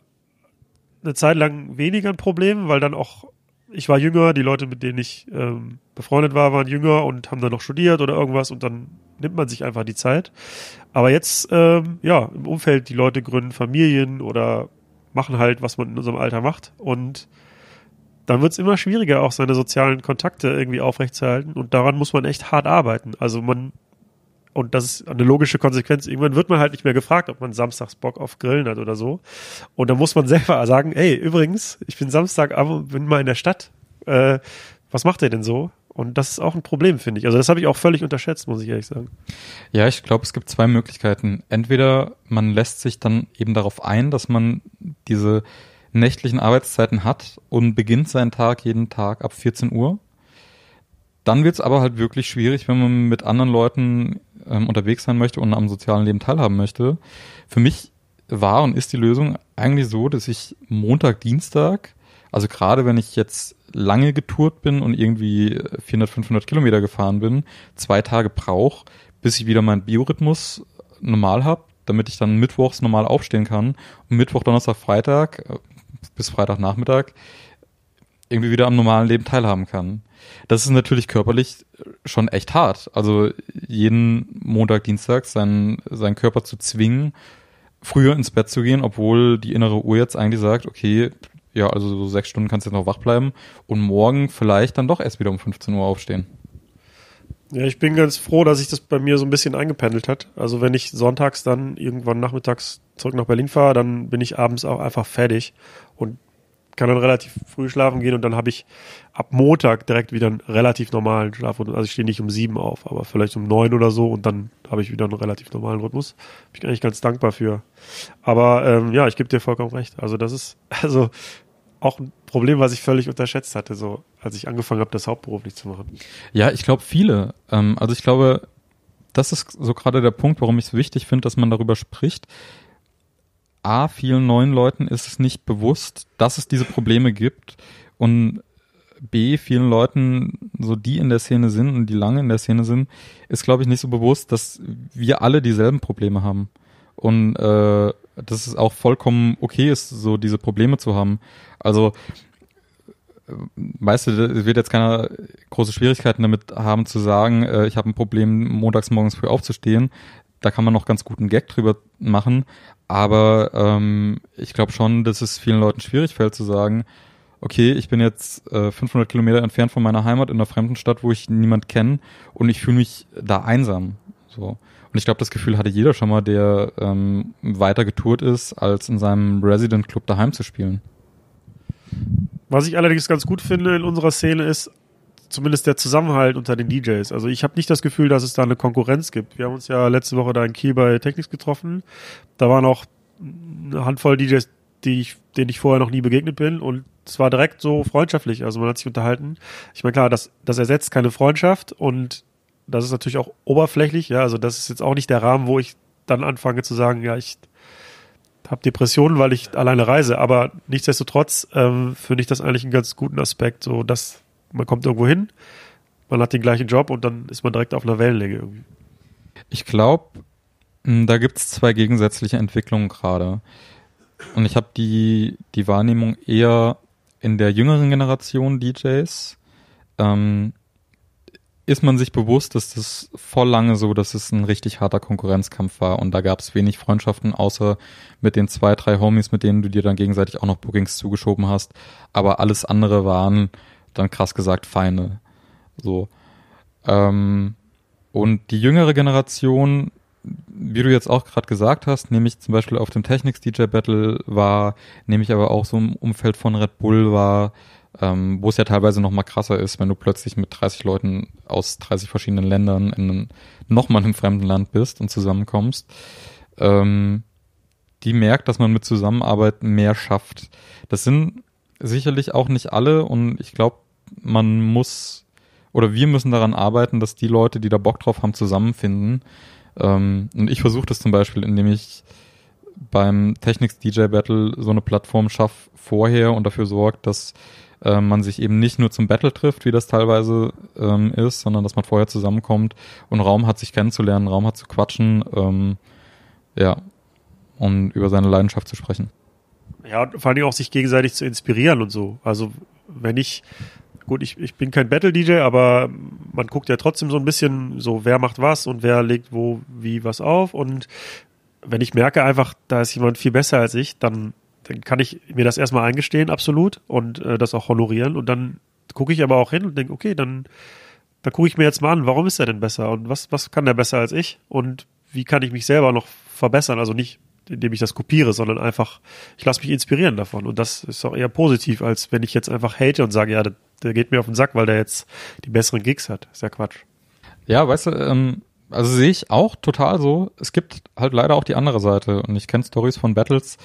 eine Zeit lang weniger ein Problem, weil dann auch, ich war jünger, die Leute, mit denen ich ähm, befreundet war, waren jünger und haben dann noch studiert oder irgendwas und dann nimmt man sich einfach die Zeit. Aber jetzt, ähm, ja, im Umfeld, die Leute gründen Familien oder machen halt, was man in unserem Alter macht. Und dann wird es immer schwieriger, auch seine sozialen Kontakte irgendwie aufrechtzuerhalten. Und daran muss man echt hart arbeiten. Also man, und das ist eine logische Konsequenz, irgendwann wird man halt nicht mehr gefragt, ob man samstags Bock auf Grillen hat oder so. Und dann muss man selber sagen, ey, übrigens, ich bin Samstag, aber bin mal in der Stadt. Äh, was macht ihr denn so? Und das ist auch ein Problem, finde ich. Also das habe ich auch völlig unterschätzt, muss ich ehrlich sagen. Ja, ich glaube, es gibt zwei Möglichkeiten. Entweder man lässt sich dann eben darauf ein, dass man diese nächtlichen Arbeitszeiten hat und beginnt seinen Tag jeden Tag ab 14 Uhr. Dann wird es aber halt wirklich schwierig, wenn man mit anderen Leuten ähm, unterwegs sein möchte und am sozialen Leben teilhaben möchte. Für mich war und ist die Lösung eigentlich so, dass ich Montag, Dienstag, also gerade wenn ich jetzt lange getourt bin und irgendwie 400, 500 Kilometer gefahren bin, zwei Tage brauche, bis ich wieder meinen Biorhythmus normal habe, damit ich dann mittwochs normal aufstehen kann und Mittwoch, Donnerstag, Freitag äh, bis Freitagnachmittag irgendwie wieder am normalen Leben teilhaben kann. Das ist natürlich körperlich schon echt hart. Also jeden Montag, Dienstag seinen, seinen Körper zu zwingen, früher ins Bett zu gehen, obwohl die innere Uhr jetzt eigentlich sagt, okay, ja, also so sechs Stunden kannst du jetzt noch wach bleiben und morgen vielleicht dann doch erst wieder um 15 Uhr aufstehen. Ja, ich bin ganz froh, dass sich das bei mir so ein bisschen eingependelt hat. Also wenn ich sonntags dann irgendwann nachmittags zurück nach Berlin fahre, dann bin ich abends auch einfach fertig. Und kann dann relativ früh schlafen gehen und dann habe ich ab Montag direkt wieder einen relativ normalen Schlafrhythmus. Also ich stehe nicht um sieben auf, aber vielleicht um neun oder so und dann habe ich wieder einen relativ normalen Rhythmus. Bin ich eigentlich ganz dankbar für. Aber ähm, ja, ich gebe dir vollkommen recht. Also das ist also auch ein Problem, was ich völlig unterschätzt hatte, so als ich angefangen habe, das hauptberuflich zu machen. Ja, ich glaube viele. Ähm, also ich glaube, das ist so gerade der Punkt, warum ich es wichtig finde, dass man darüber spricht. A, vielen neuen Leuten ist es nicht bewusst, dass es diese Probleme gibt und B, vielen Leuten, so die in der Szene sind und die lange in der Szene sind, ist, glaube ich, nicht so bewusst, dass wir alle dieselben Probleme haben. Und äh, dass es auch vollkommen okay ist, so diese Probleme zu haben. Also, äh, weißt du, es wird jetzt keiner große Schwierigkeiten damit haben zu sagen, äh, ich habe ein Problem, montags morgens früh aufzustehen. Da kann man noch ganz guten Gag drüber machen. Aber ähm, ich glaube schon, dass es vielen Leuten schwierig fällt zu sagen, okay, ich bin jetzt äh, 500 Kilometer entfernt von meiner Heimat in einer fremden Stadt, wo ich niemand kenne und ich fühle mich da einsam. So. Und ich glaube, das Gefühl hatte jeder schon mal, der ähm, weiter getourt ist, als in seinem Resident Club daheim zu spielen. Was ich allerdings ganz gut finde in unserer Szene ist zumindest der Zusammenhalt unter den DJs. Also ich habe nicht das Gefühl, dass es da eine Konkurrenz gibt. Wir haben uns ja letzte Woche da in Kiel bei Technics getroffen. Da waren auch eine Handvoll DJs, die ich, denen ich vorher noch nie begegnet bin und es war direkt so freundschaftlich. Also man hat sich unterhalten. Ich meine, klar, das, das ersetzt keine Freundschaft und das ist natürlich auch oberflächlich. Ja, also das ist jetzt auch nicht der Rahmen, wo ich dann anfange zu sagen, ja, ich habe Depressionen, weil ich alleine reise. Aber nichtsdestotrotz ähm, finde ich das eigentlich einen ganz guten Aspekt, so dass man kommt irgendwo hin, man hat den gleichen Job und dann ist man direkt auf einer Wellenlänge irgendwie. Ich glaube, da gibt es zwei gegensätzliche Entwicklungen gerade. Und ich habe die, die Wahrnehmung eher in der jüngeren Generation DJs. Ähm, ist man sich bewusst, dass das voll lange so, dass es ein richtig harter Konkurrenzkampf war und da gab es wenig Freundschaften, außer mit den zwei, drei Homies, mit denen du dir dann gegenseitig auch noch Bookings zugeschoben hast. Aber alles andere waren dann krass gesagt Feinde. So. Ähm, und die jüngere Generation wie du jetzt auch gerade gesagt hast, nämlich zum Beispiel auf dem Technics DJ Battle war, nämlich aber auch so im Umfeld von Red Bull war, ähm, wo es ja teilweise noch mal krasser ist, wenn du plötzlich mit 30 Leuten aus 30 verschiedenen Ländern in nochmal einem fremden Land bist und zusammenkommst. Ähm, die merkt, dass man mit Zusammenarbeit mehr schafft. Das sind sicherlich auch nicht alle und ich glaube, man muss oder wir müssen daran arbeiten, dass die Leute, die da Bock drauf haben, zusammenfinden ähm, und ich versuche das zum Beispiel, indem ich beim Technics DJ Battle so eine Plattform schaffe vorher und dafür sorgt, dass äh, man sich eben nicht nur zum Battle trifft, wie das teilweise ähm, ist, sondern dass man vorher zusammenkommt und Raum hat, sich kennenzulernen, Raum hat zu quatschen, ähm, ja, und über seine Leidenschaft zu sprechen. Ja, vor allem auch sich gegenseitig zu inspirieren und so. Also wenn ich gut, ich, ich bin kein Battle-DJ, aber man guckt ja trotzdem so ein bisschen so, wer macht was und wer legt wo, wie was auf. Und wenn ich merke einfach, da ist jemand viel besser als ich, dann kann ich mir das erstmal eingestehen, absolut, und äh, das auch honorieren. Und dann gucke ich aber auch hin und denke, okay, dann, dann gucke ich mir jetzt mal an, warum ist er denn besser und was, was kann der besser als ich und wie kann ich mich selber noch verbessern? Also nicht indem ich das kopiere, sondern einfach, ich lasse mich inspirieren davon. Und das ist auch eher positiv, als wenn ich jetzt einfach hate und sage, ja, der, der geht mir auf den Sack, weil der jetzt die besseren Gigs hat. Ist ja Quatsch. Ja, weißt du, ähm, also sehe ich auch total so. Es gibt halt leider auch die andere Seite. Und ich kenne Stories von Battles,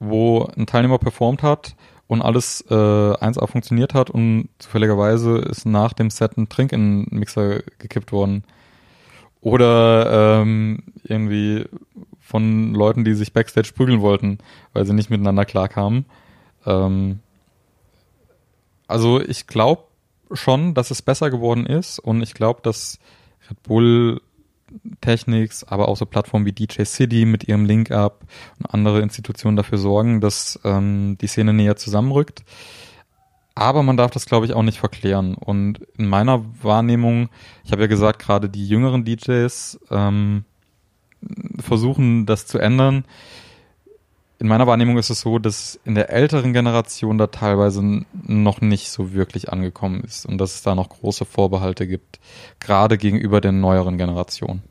wo ein Teilnehmer performt hat und alles äh, 1A funktioniert hat und zufälligerweise ist nach dem Set ein Trink in den Mixer gekippt worden. Oder ähm, irgendwie von Leuten, die sich Backstage prügeln wollten, weil sie nicht miteinander klarkamen. Ähm, also ich glaube schon, dass es besser geworden ist und ich glaube, dass Red Bull Technics, aber auch so Plattformen wie DJ City mit ihrem Link-Up und andere Institutionen dafür sorgen, dass ähm, die Szene näher zusammenrückt. Aber man darf das, glaube ich, auch nicht verklären. Und in meiner Wahrnehmung, ich habe ja gesagt, gerade die jüngeren DJs ähm, versuchen, das zu ändern. In meiner Wahrnehmung ist es so, dass in der älteren Generation da teilweise noch nicht so wirklich angekommen ist und dass es da noch große Vorbehalte gibt, gerade gegenüber den neueren Generationen.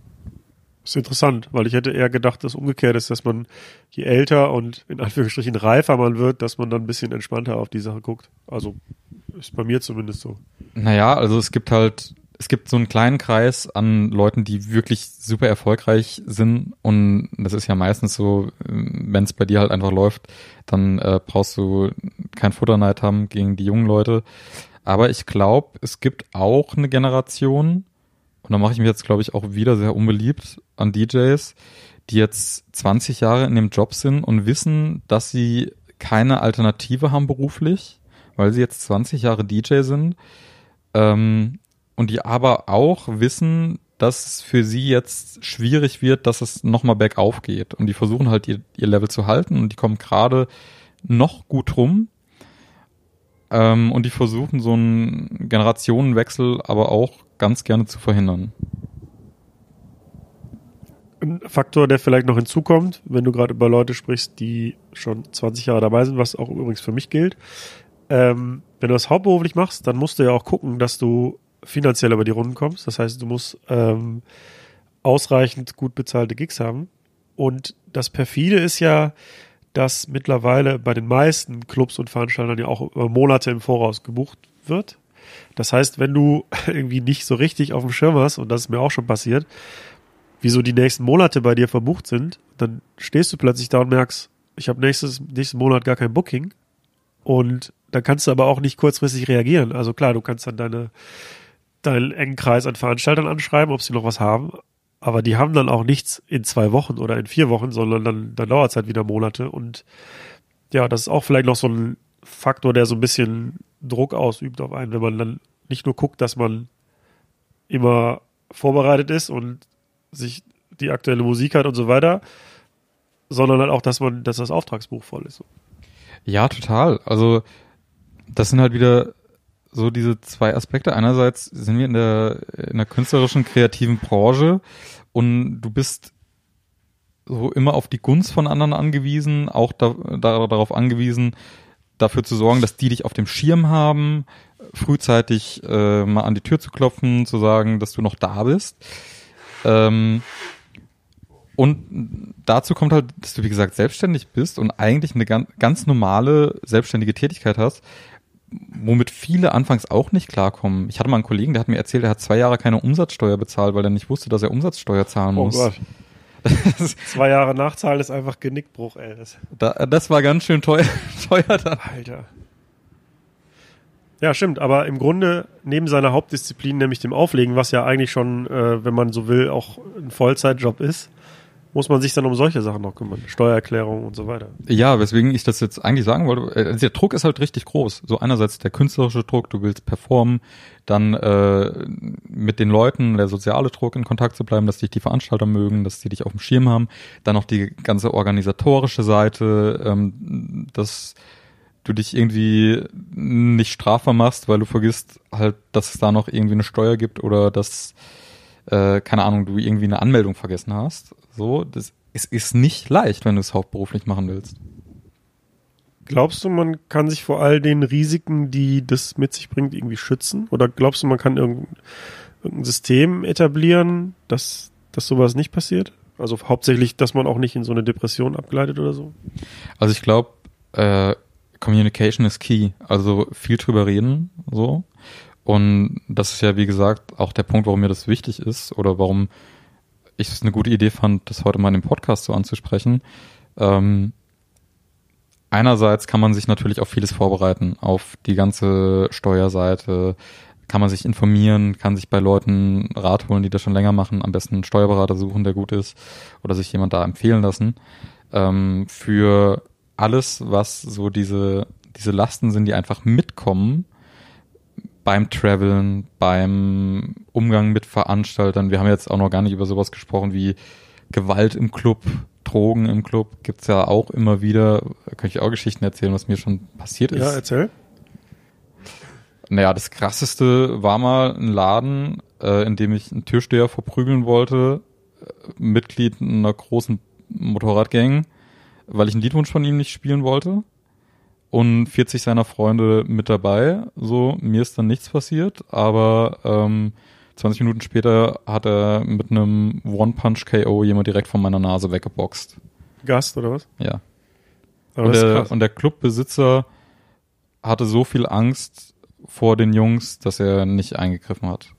Das ist interessant, weil ich hätte eher gedacht, dass umgekehrt ist, dass man je älter und in Anführungsstrichen reifer man wird, dass man dann ein bisschen entspannter auf die Sache guckt. Also ist bei mir zumindest so. Naja, also es gibt halt, es gibt so einen kleinen Kreis an Leuten, die wirklich super erfolgreich sind und das ist ja meistens so, wenn es bei dir halt einfach läuft, dann äh, brauchst du kein Futterneid haben gegen die jungen Leute. Aber ich glaube, es gibt auch eine Generation, und da mache ich mich jetzt, glaube ich, auch wieder sehr unbeliebt an DJs, die jetzt 20 Jahre in dem Job sind und wissen, dass sie keine Alternative haben beruflich, weil sie jetzt 20 Jahre DJ sind. Ähm, und die aber auch wissen, dass es für sie jetzt schwierig wird, dass es nochmal bergauf geht. Und die versuchen halt ihr, ihr Level zu halten und die kommen gerade noch gut rum. Ähm, und die versuchen so einen Generationenwechsel aber auch ganz gerne zu verhindern. Ein Faktor, der vielleicht noch hinzukommt, wenn du gerade über Leute sprichst, die schon 20 Jahre dabei sind, was auch übrigens für mich gilt. Ähm, wenn du das hauptberuflich machst, dann musst du ja auch gucken, dass du finanziell über die Runden kommst. Das heißt, du musst ähm, ausreichend gut bezahlte Gigs haben. Und das perfide ist ja, dass mittlerweile bei den meisten Clubs und Veranstaltern ja auch Monate im Voraus gebucht wird. Das heißt, wenn du irgendwie nicht so richtig auf dem Schirm hast, und das ist mir auch schon passiert, wieso die nächsten Monate bei dir verbucht sind, dann stehst du plötzlich da und merkst, ich habe nächstes nächsten Monat gar kein Booking und dann kannst du aber auch nicht kurzfristig reagieren. Also klar, du kannst dann deine deinen engen Kreis an Veranstaltern anschreiben, ob sie noch was haben, aber die haben dann auch nichts in zwei Wochen oder in vier Wochen, sondern dann, dann dauert es halt wieder Monate und ja, das ist auch vielleicht noch so ein Faktor, der so ein bisschen Druck ausübt auf einen, wenn man dann nicht nur guckt, dass man immer vorbereitet ist und sich die aktuelle Musik hat und so weiter, sondern halt auch, dass man, dass das Auftragsbuch voll ist. Ja, total. Also das sind halt wieder so diese zwei Aspekte. Einerseits sind wir in der, in der künstlerischen, kreativen Branche und du bist so immer auf die Gunst von anderen angewiesen, auch da, da, darauf angewiesen, dafür zu sorgen, dass die dich auf dem Schirm haben, frühzeitig äh, mal an die Tür zu klopfen, zu sagen, dass du noch da bist. Ähm, und dazu kommt halt, dass du, wie gesagt, selbstständig bist und eigentlich eine ganz, ganz normale selbstständige Tätigkeit hast, womit viele anfangs auch nicht klarkommen. Ich hatte mal einen Kollegen, der hat mir erzählt, er hat zwei Jahre keine Umsatzsteuer bezahlt, weil er nicht wusste, dass er Umsatzsteuer zahlen oh muss. Gott. Zwei Jahre Nachzahlen ist einfach Genickbruch, ey. Das, da, das war ganz schön teuer, teuer dann. Alter. Ja, stimmt, aber im Grunde neben seiner Hauptdisziplin, nämlich dem Auflegen, was ja eigentlich schon, äh, wenn man so will, auch ein Vollzeitjob ist, muss man sich dann um solche Sachen noch kümmern. Steuererklärung und so weiter. Ja, weswegen ich das jetzt eigentlich sagen wollte. Äh, der Druck ist halt richtig groß. So einerseits der künstlerische Druck, du willst performen, dann äh, mit den Leuten, der soziale Druck in Kontakt zu bleiben, dass dich die Veranstalter mögen, dass die dich auf dem Schirm haben. Dann noch die ganze organisatorische Seite, ähm, dass du dich irgendwie nicht strafbar machst, weil du vergisst halt, dass es da noch irgendwie eine Steuer gibt oder dass äh, keine Ahnung, du irgendwie eine Anmeldung vergessen hast. So, das es ist nicht leicht, wenn du es hauptberuflich machen willst. Glaubst du, man kann sich vor all den Risiken, die das mit sich bringt, irgendwie schützen? Oder glaubst du, man kann irgendein, irgendein System etablieren, dass, dass sowas nicht passiert? Also hauptsächlich, dass man auch nicht in so eine Depression abgleitet oder so? Also ich glaube, äh, Communication ist key. Also viel drüber reden, so. Und das ist ja, wie gesagt, auch der Punkt, warum mir das wichtig ist oder warum ich es eine gute Idee fand, das heute mal in dem Podcast so anzusprechen. Ähm, einerseits kann man sich natürlich auf vieles vorbereiten, auf die ganze Steuerseite, kann man sich informieren, kann sich bei Leuten Rat holen, die das schon länger machen, am besten einen Steuerberater suchen, der gut ist, oder sich jemand da empfehlen lassen. Ähm, für alles, was so diese, diese Lasten sind, die einfach mitkommen, beim Traveln, beim Umgang mit Veranstaltern. Wir haben jetzt auch noch gar nicht über sowas gesprochen wie Gewalt im Club, Drogen im Club. Gibt's ja auch immer wieder. Da kann ich auch Geschichten erzählen, was mir schon passiert ist. Ja, erzähl. Naja, das krasseste war mal ein Laden, äh, in dem ich einen Türsteher verprügeln wollte, äh, Mitglied einer großen Motorradgang, weil ich einen Liedwunsch von ihm nicht spielen wollte und 40 seiner Freunde mit dabei. So, mir ist dann nichts passiert, aber ähm, 20 Minuten später hat er mit einem One-Punch-KO jemand direkt von meiner Nase weggeboxt. Gast oder was? Ja. Und der, und der Clubbesitzer hatte so viel Angst vor den Jungs, dass er nicht eingegriffen hat.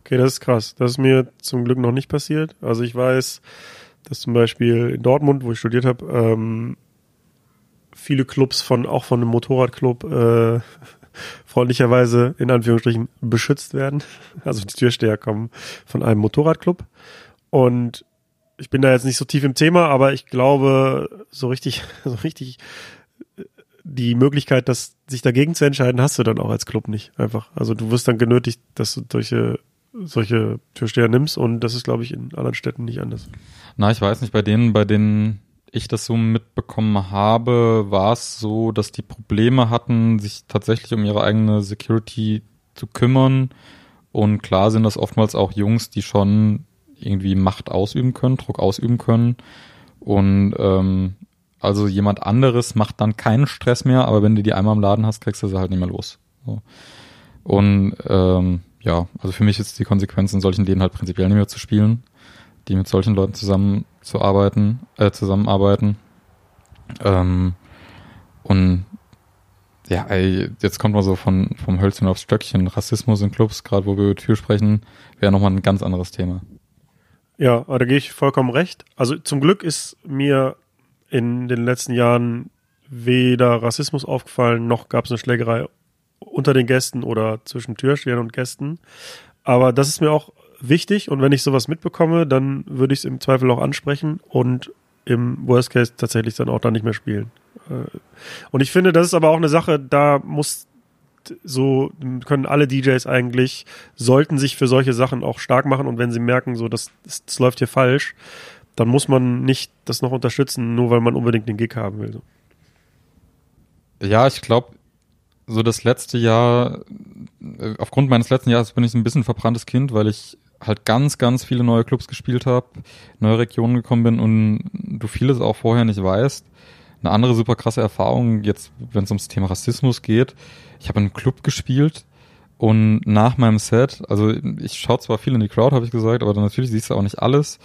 Okay, das ist krass. Das ist mir zum Glück noch nicht passiert. Also ich weiß, dass zum Beispiel in Dortmund, wo ich studiert habe, ähm, viele Clubs von auch von einem Motorradclub äh, freundlicherweise in Anführungsstrichen beschützt werden. Also die Türsteher kommen von einem Motorradclub und ich bin da jetzt nicht so tief im Thema, aber ich glaube, so richtig, so richtig äh, die Möglichkeit, das, sich dagegen zu entscheiden, hast du dann auch als Club nicht. Einfach. Also du wirst dann genötigt, dass du solche, solche Türsteher nimmst und das ist, glaube ich, in anderen Städten nicht anders. Na, ich weiß nicht, bei denen, bei denen ich das so mitbekommen habe, war es so, dass die Probleme hatten, sich tatsächlich um ihre eigene Security zu kümmern. Und klar sind das oftmals auch Jungs, die schon irgendwie Macht ausüben können, Druck ausüben können. Und ähm, also jemand anderes macht dann keinen Stress mehr, aber wenn du die einmal im Laden hast, kriegst du sie halt nicht mehr los. So. Und ähm, ja, also für mich ist die Konsequenz in solchen Läden halt prinzipiell nicht mehr zu spielen, die mit solchen Leuten zusammenzuarbeiten, äh, zusammenarbeiten. Ähm, und ja, ey, jetzt kommt man so von vom Hölzchen aufs Stöckchen. Rassismus in Clubs, gerade wo wir über Tür sprechen, wäre nochmal ein ganz anderes Thema. Ja, aber da gehe ich vollkommen recht. Also zum Glück ist mir in den letzten Jahren weder Rassismus aufgefallen, noch gab es eine Schlägerei unter den Gästen oder zwischen Türstehern und Gästen. Aber das ist mir auch wichtig und wenn ich sowas mitbekomme, dann würde ich es im Zweifel auch ansprechen und im Worst Case tatsächlich dann auch da nicht mehr spielen. Äh, Und ich finde, das ist aber auch eine Sache, da muss so können alle DJs eigentlich sollten sich für solche Sachen auch stark machen und wenn sie merken, so das, das, das läuft hier falsch, dann muss man nicht das noch unterstützen, nur weil man unbedingt den Gig haben will. Ja, ich glaube, so das letzte Jahr, äh, aufgrund meines letzten Jahres bin ich ein bisschen verbranntes Kind, weil ich halt ganz, ganz viele neue Clubs gespielt habe, neue Regionen gekommen bin und du vieles auch vorher nicht weißt. Eine andere super krasse Erfahrung, jetzt, wenn es ums Thema Rassismus geht, ich habe in einem Club gespielt und nach meinem Set, also ich schaue zwar viel in die Crowd, habe ich gesagt, aber dann natürlich siehst du auch nicht alles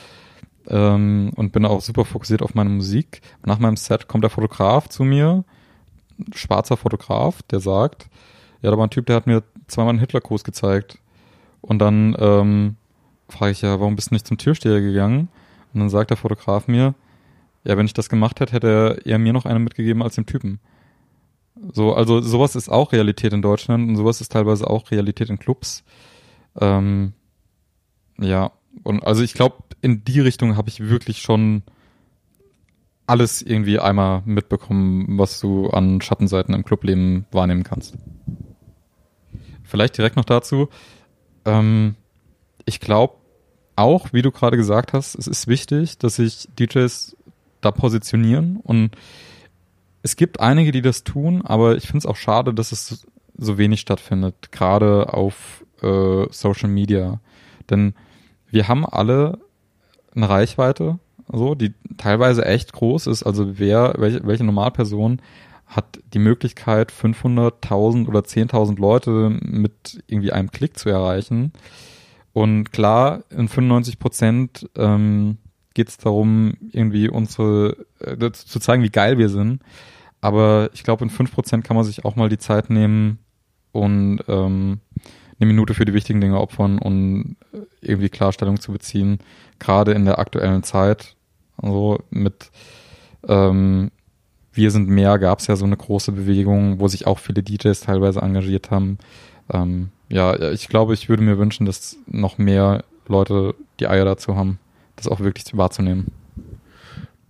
ähm, und bin auch super fokussiert auf meine Musik. Nach meinem Set kommt der Fotograf zu mir, schwarzer Fotograf, der sagt, ja, da war ein Typ, der hat mir zweimal einen Hitlergruß gezeigt. Und dann ähm, frage ich ja, warum bist du nicht zum Türsteher gegangen? Und dann sagt der Fotograf mir, ja, wenn ich das gemacht hätte, hätte er eher mir noch eine mitgegeben als dem Typen. So, also sowas ist auch Realität in Deutschland und sowas ist teilweise auch Realität in Clubs. Ähm, ja, und also ich glaube, in die Richtung habe ich wirklich schon alles irgendwie einmal mitbekommen, was du an Schattenseiten im Clubleben wahrnehmen kannst. Vielleicht direkt noch dazu. Ähm, ich glaube auch, wie du gerade gesagt hast, es ist wichtig, dass sich DJs da positionieren und es gibt einige, die das tun, aber ich finde es auch schade, dass es so wenig stattfindet, gerade auf äh, Social Media. Denn wir haben alle eine Reichweite, so, die teilweise echt groß ist. Also wer, welche, welche Normalperson hat die Möglichkeit, 500.000 oder 10.000 Leute mit irgendwie einem Klick zu erreichen? Und klar, in 95 Prozent ähm, geht es darum, irgendwie unsere, äh, zu zeigen, wie geil wir sind. Aber ich glaube, in 5% kann man sich auch mal die Zeit nehmen und ähm, eine Minute für die wichtigen Dinge opfern und irgendwie Klarstellung zu beziehen, gerade in der aktuellen Zeit. Also mit ähm, Wir sind mehr gab es ja so eine große Bewegung, wo sich auch viele DJs teilweise engagiert haben. Ähm, ja, ich glaube, ich würde mir wünschen, dass noch mehr Leute die Eier dazu haben, das auch wirklich wahrzunehmen.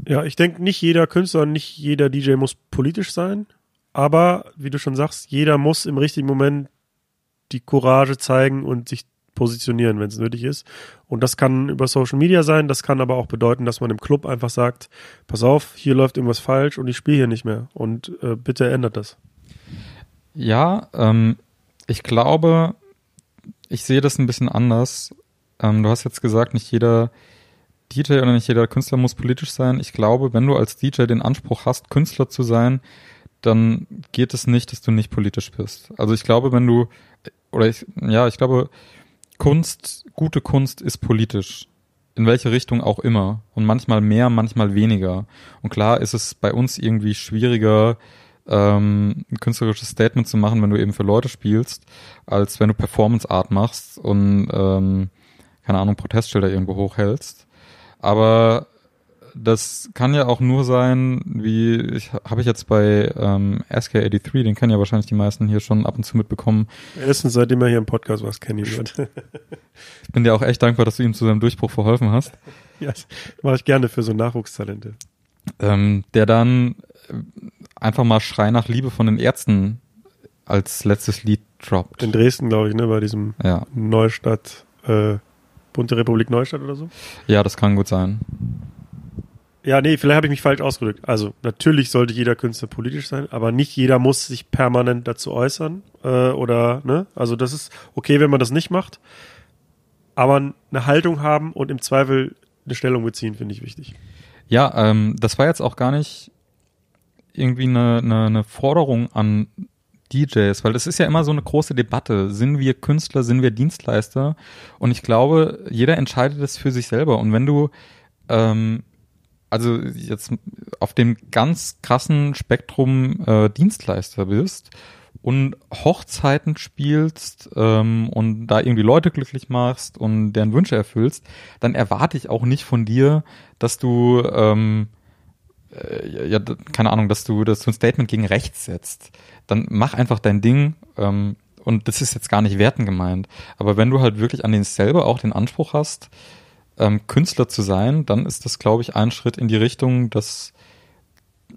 Ja, ich denke, nicht jeder Künstler und nicht jeder DJ muss politisch sein. Aber, wie du schon sagst, jeder muss im richtigen Moment die Courage zeigen und sich positionieren, wenn es nötig ist. Und das kann über Social Media sein, das kann aber auch bedeuten, dass man im Club einfach sagt, pass auf, hier läuft irgendwas falsch und ich spiele hier nicht mehr. Und äh, bitte ändert das. Ja, ähm, ich glaube, ich sehe das ein bisschen anders. Ähm, du hast jetzt gesagt, nicht jeder DJ oder nicht jeder Künstler muss politisch sein. Ich glaube, wenn du als DJ den Anspruch hast, Künstler zu sein, dann geht es nicht, dass du nicht politisch bist. Also ich glaube, wenn du, oder ich, ja, ich glaube, Kunst, gute Kunst ist politisch. In welche Richtung auch immer. Und manchmal mehr, manchmal weniger. Und klar ist es bei uns irgendwie schwieriger, ähm, ein künstlerisches Statement zu machen, wenn du eben für Leute spielst, als wenn du Performance Art machst und ähm, keine Ahnung, Protestschilder irgendwo hochhältst. Aber das kann ja auch nur sein, wie ich habe ich jetzt bei ähm, SK83, den kennen ja wahrscheinlich die meisten hier schon ab und zu mitbekommen. Erstens, seitdem er hier im Podcast war, kenne ich ihn. Ich bin dir auch echt dankbar, dass du ihm zu seinem Durchbruch verholfen hast. ja, das mache ich gerne für so Nachwuchstalente. Ähm, der dann einfach mal Schrei nach Liebe von den Ärzten als letztes Lied droppt. In Dresden, glaube ich, ne, bei diesem Ja, Neustadt, äh, Bunte Republik Neustadt oder so. ja, das kann gut sein. Ja, nee, vielleicht habe ich mich falsch ausgedrückt. Also natürlich sollte jeder Künstler politisch sein, aber nicht jeder muss sich permanent dazu äußern äh, oder ne. Also das ist okay, wenn man das nicht macht, aber eine Haltung haben und im Zweifel eine Stellung beziehen, finde ich wichtig. Ja, ähm, das war jetzt auch gar nicht irgendwie eine, eine, eine Forderung an DJs, weil das ist ja immer so eine große Debatte. Sind wir Künstler, sind wir Dienstleister? Und ich glaube, jeder entscheidet es für sich selber. Und wenn du ähm, also jetzt auf dem ganz krassen Spektrum äh, Dienstleister bist und Hochzeiten spielst ähm, und da irgendwie Leute glücklich machst und deren Wünsche erfüllst, dann erwarte ich auch nicht von dir, dass du ähm, äh, ja, keine Ahnung, dass du, dass du ein Statement gegen rechts setzt. Dann mach einfach dein Ding. Ähm, und das ist jetzt gar nicht werten gemeint. Aber wenn du halt wirklich an den selber auch den Anspruch hast, ähm, Künstler zu sein, dann ist das, glaube ich, ein Schritt in die Richtung, dass,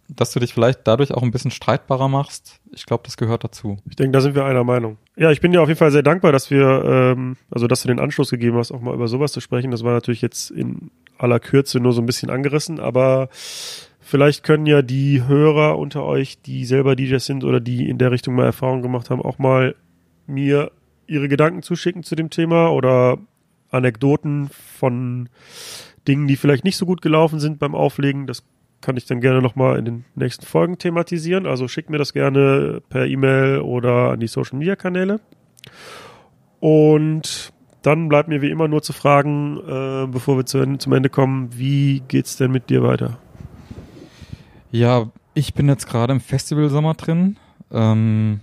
dass du dich vielleicht dadurch auch ein bisschen streitbarer machst. Ich glaube, das gehört dazu. Ich denke, da sind wir einer Meinung. Ja, ich bin dir auf jeden Fall sehr dankbar, dass wir, ähm, also dass du den Anschluss gegeben hast, auch mal über sowas zu sprechen. Das war natürlich jetzt in aller Kürze nur so ein bisschen angerissen, aber vielleicht können ja die Hörer unter euch, die selber DJs sind oder die in der Richtung mal Erfahrung gemacht haben, auch mal mir ihre Gedanken zuschicken zu dem Thema oder Anekdoten von Dingen, die vielleicht nicht so gut gelaufen sind beim Auflegen. Das kann ich dann gerne nochmal in den nächsten Folgen thematisieren. Also schickt mir das gerne per E-Mail oder an die Social Media Kanäle. Und dann bleibt mir wie immer nur zu fragen, äh, bevor wir zu zum Ende kommen, wie geht's denn mit dir weiter? Ja, ich bin jetzt gerade im Festivalsommer drin. Ähm,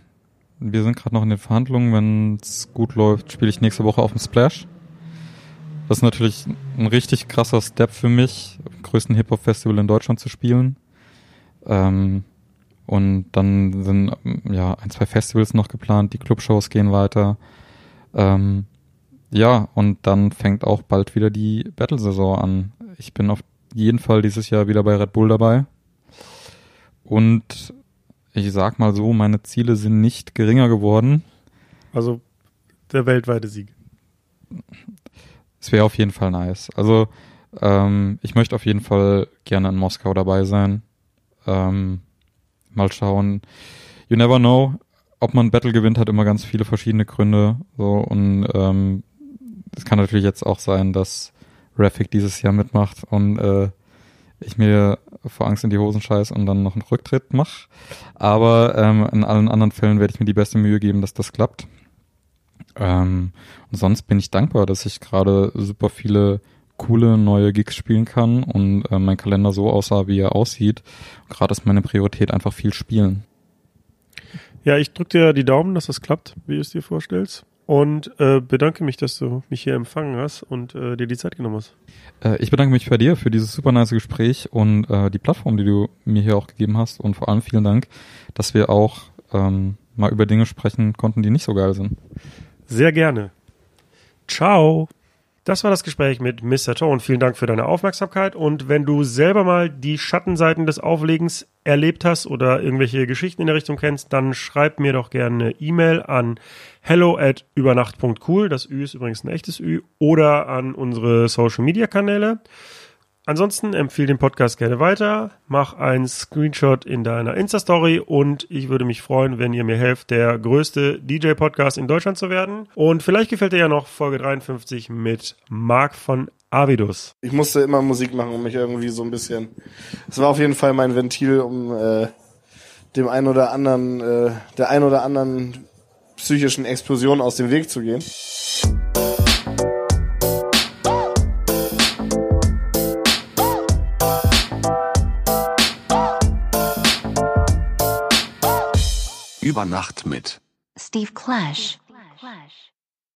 wir sind gerade noch in den Verhandlungen. Wenn es gut läuft, spiele ich nächste Woche auf dem Splash. Das ist natürlich ein richtig krasser Step für mich, am größten Hip-Hop-Festival in Deutschland zu spielen. Ähm, und dann sind ja ein, zwei Festivals noch geplant, die Clubshows gehen weiter. Ähm, ja, und dann fängt auch bald wieder die Battle-Saison an. Ich bin auf jeden Fall dieses Jahr wieder bei Red Bull dabei. Und ich sag mal so, meine Ziele sind nicht geringer geworden. Also der weltweite Sieg. Es wäre auf jeden Fall nice. Also ähm, ich möchte auf jeden Fall gerne in Moskau dabei sein. Ähm, mal schauen. You never know. Ob man ein Battle gewinnt, hat immer ganz viele verschiedene Gründe. So und ähm, es kann natürlich jetzt auch sein, dass Rafik dieses Jahr mitmacht und äh, ich mir vor Angst in die Hosen scheiß und dann noch einen Rücktritt mache. Aber ähm, in allen anderen Fällen werde ich mir die beste Mühe geben, dass das klappt. Ähm, und sonst bin ich dankbar, dass ich gerade super viele coole neue Gigs spielen kann und äh, mein Kalender so aussah, wie er aussieht. Gerade ist meine Priorität einfach viel spielen. Ja, ich drücke dir die Daumen, dass das klappt, wie du es dir vorstellst. Und äh, bedanke mich, dass du mich hier empfangen hast und äh, dir die Zeit genommen hast. Äh, ich bedanke mich bei dir für dieses super nice Gespräch und äh, die Plattform, die du mir hier auch gegeben hast. Und vor allem vielen Dank, dass wir auch ähm, mal über Dinge sprechen konnten, die nicht so geil sind. Sehr gerne. Ciao. Das war das Gespräch mit Mr. Tone. Vielen Dank für deine Aufmerksamkeit. Und wenn du selber mal die Schattenseiten des Auflegens erlebt hast oder irgendwelche Geschichten in der Richtung kennst, dann schreib mir doch gerne eine E-Mail an hello at übernacht.cool. Das Ü ist übrigens ein echtes Ü. Oder an unsere Social Media Kanäle. Ansonsten empfehle den Podcast gerne weiter, mach einen Screenshot in deiner Insta-Story und ich würde mich freuen, wenn ihr mir helft, der größte DJ-Podcast in Deutschland zu werden. Und vielleicht gefällt dir ja noch Folge 53 mit Marc von Avidus. Ich musste immer Musik machen, um mich irgendwie so ein bisschen. Es war auf jeden Fall mein Ventil, um äh, dem ein oder anderen, äh, der ein oder anderen psychischen Explosion aus dem Weg zu gehen. Über Nacht mit Steve Clash.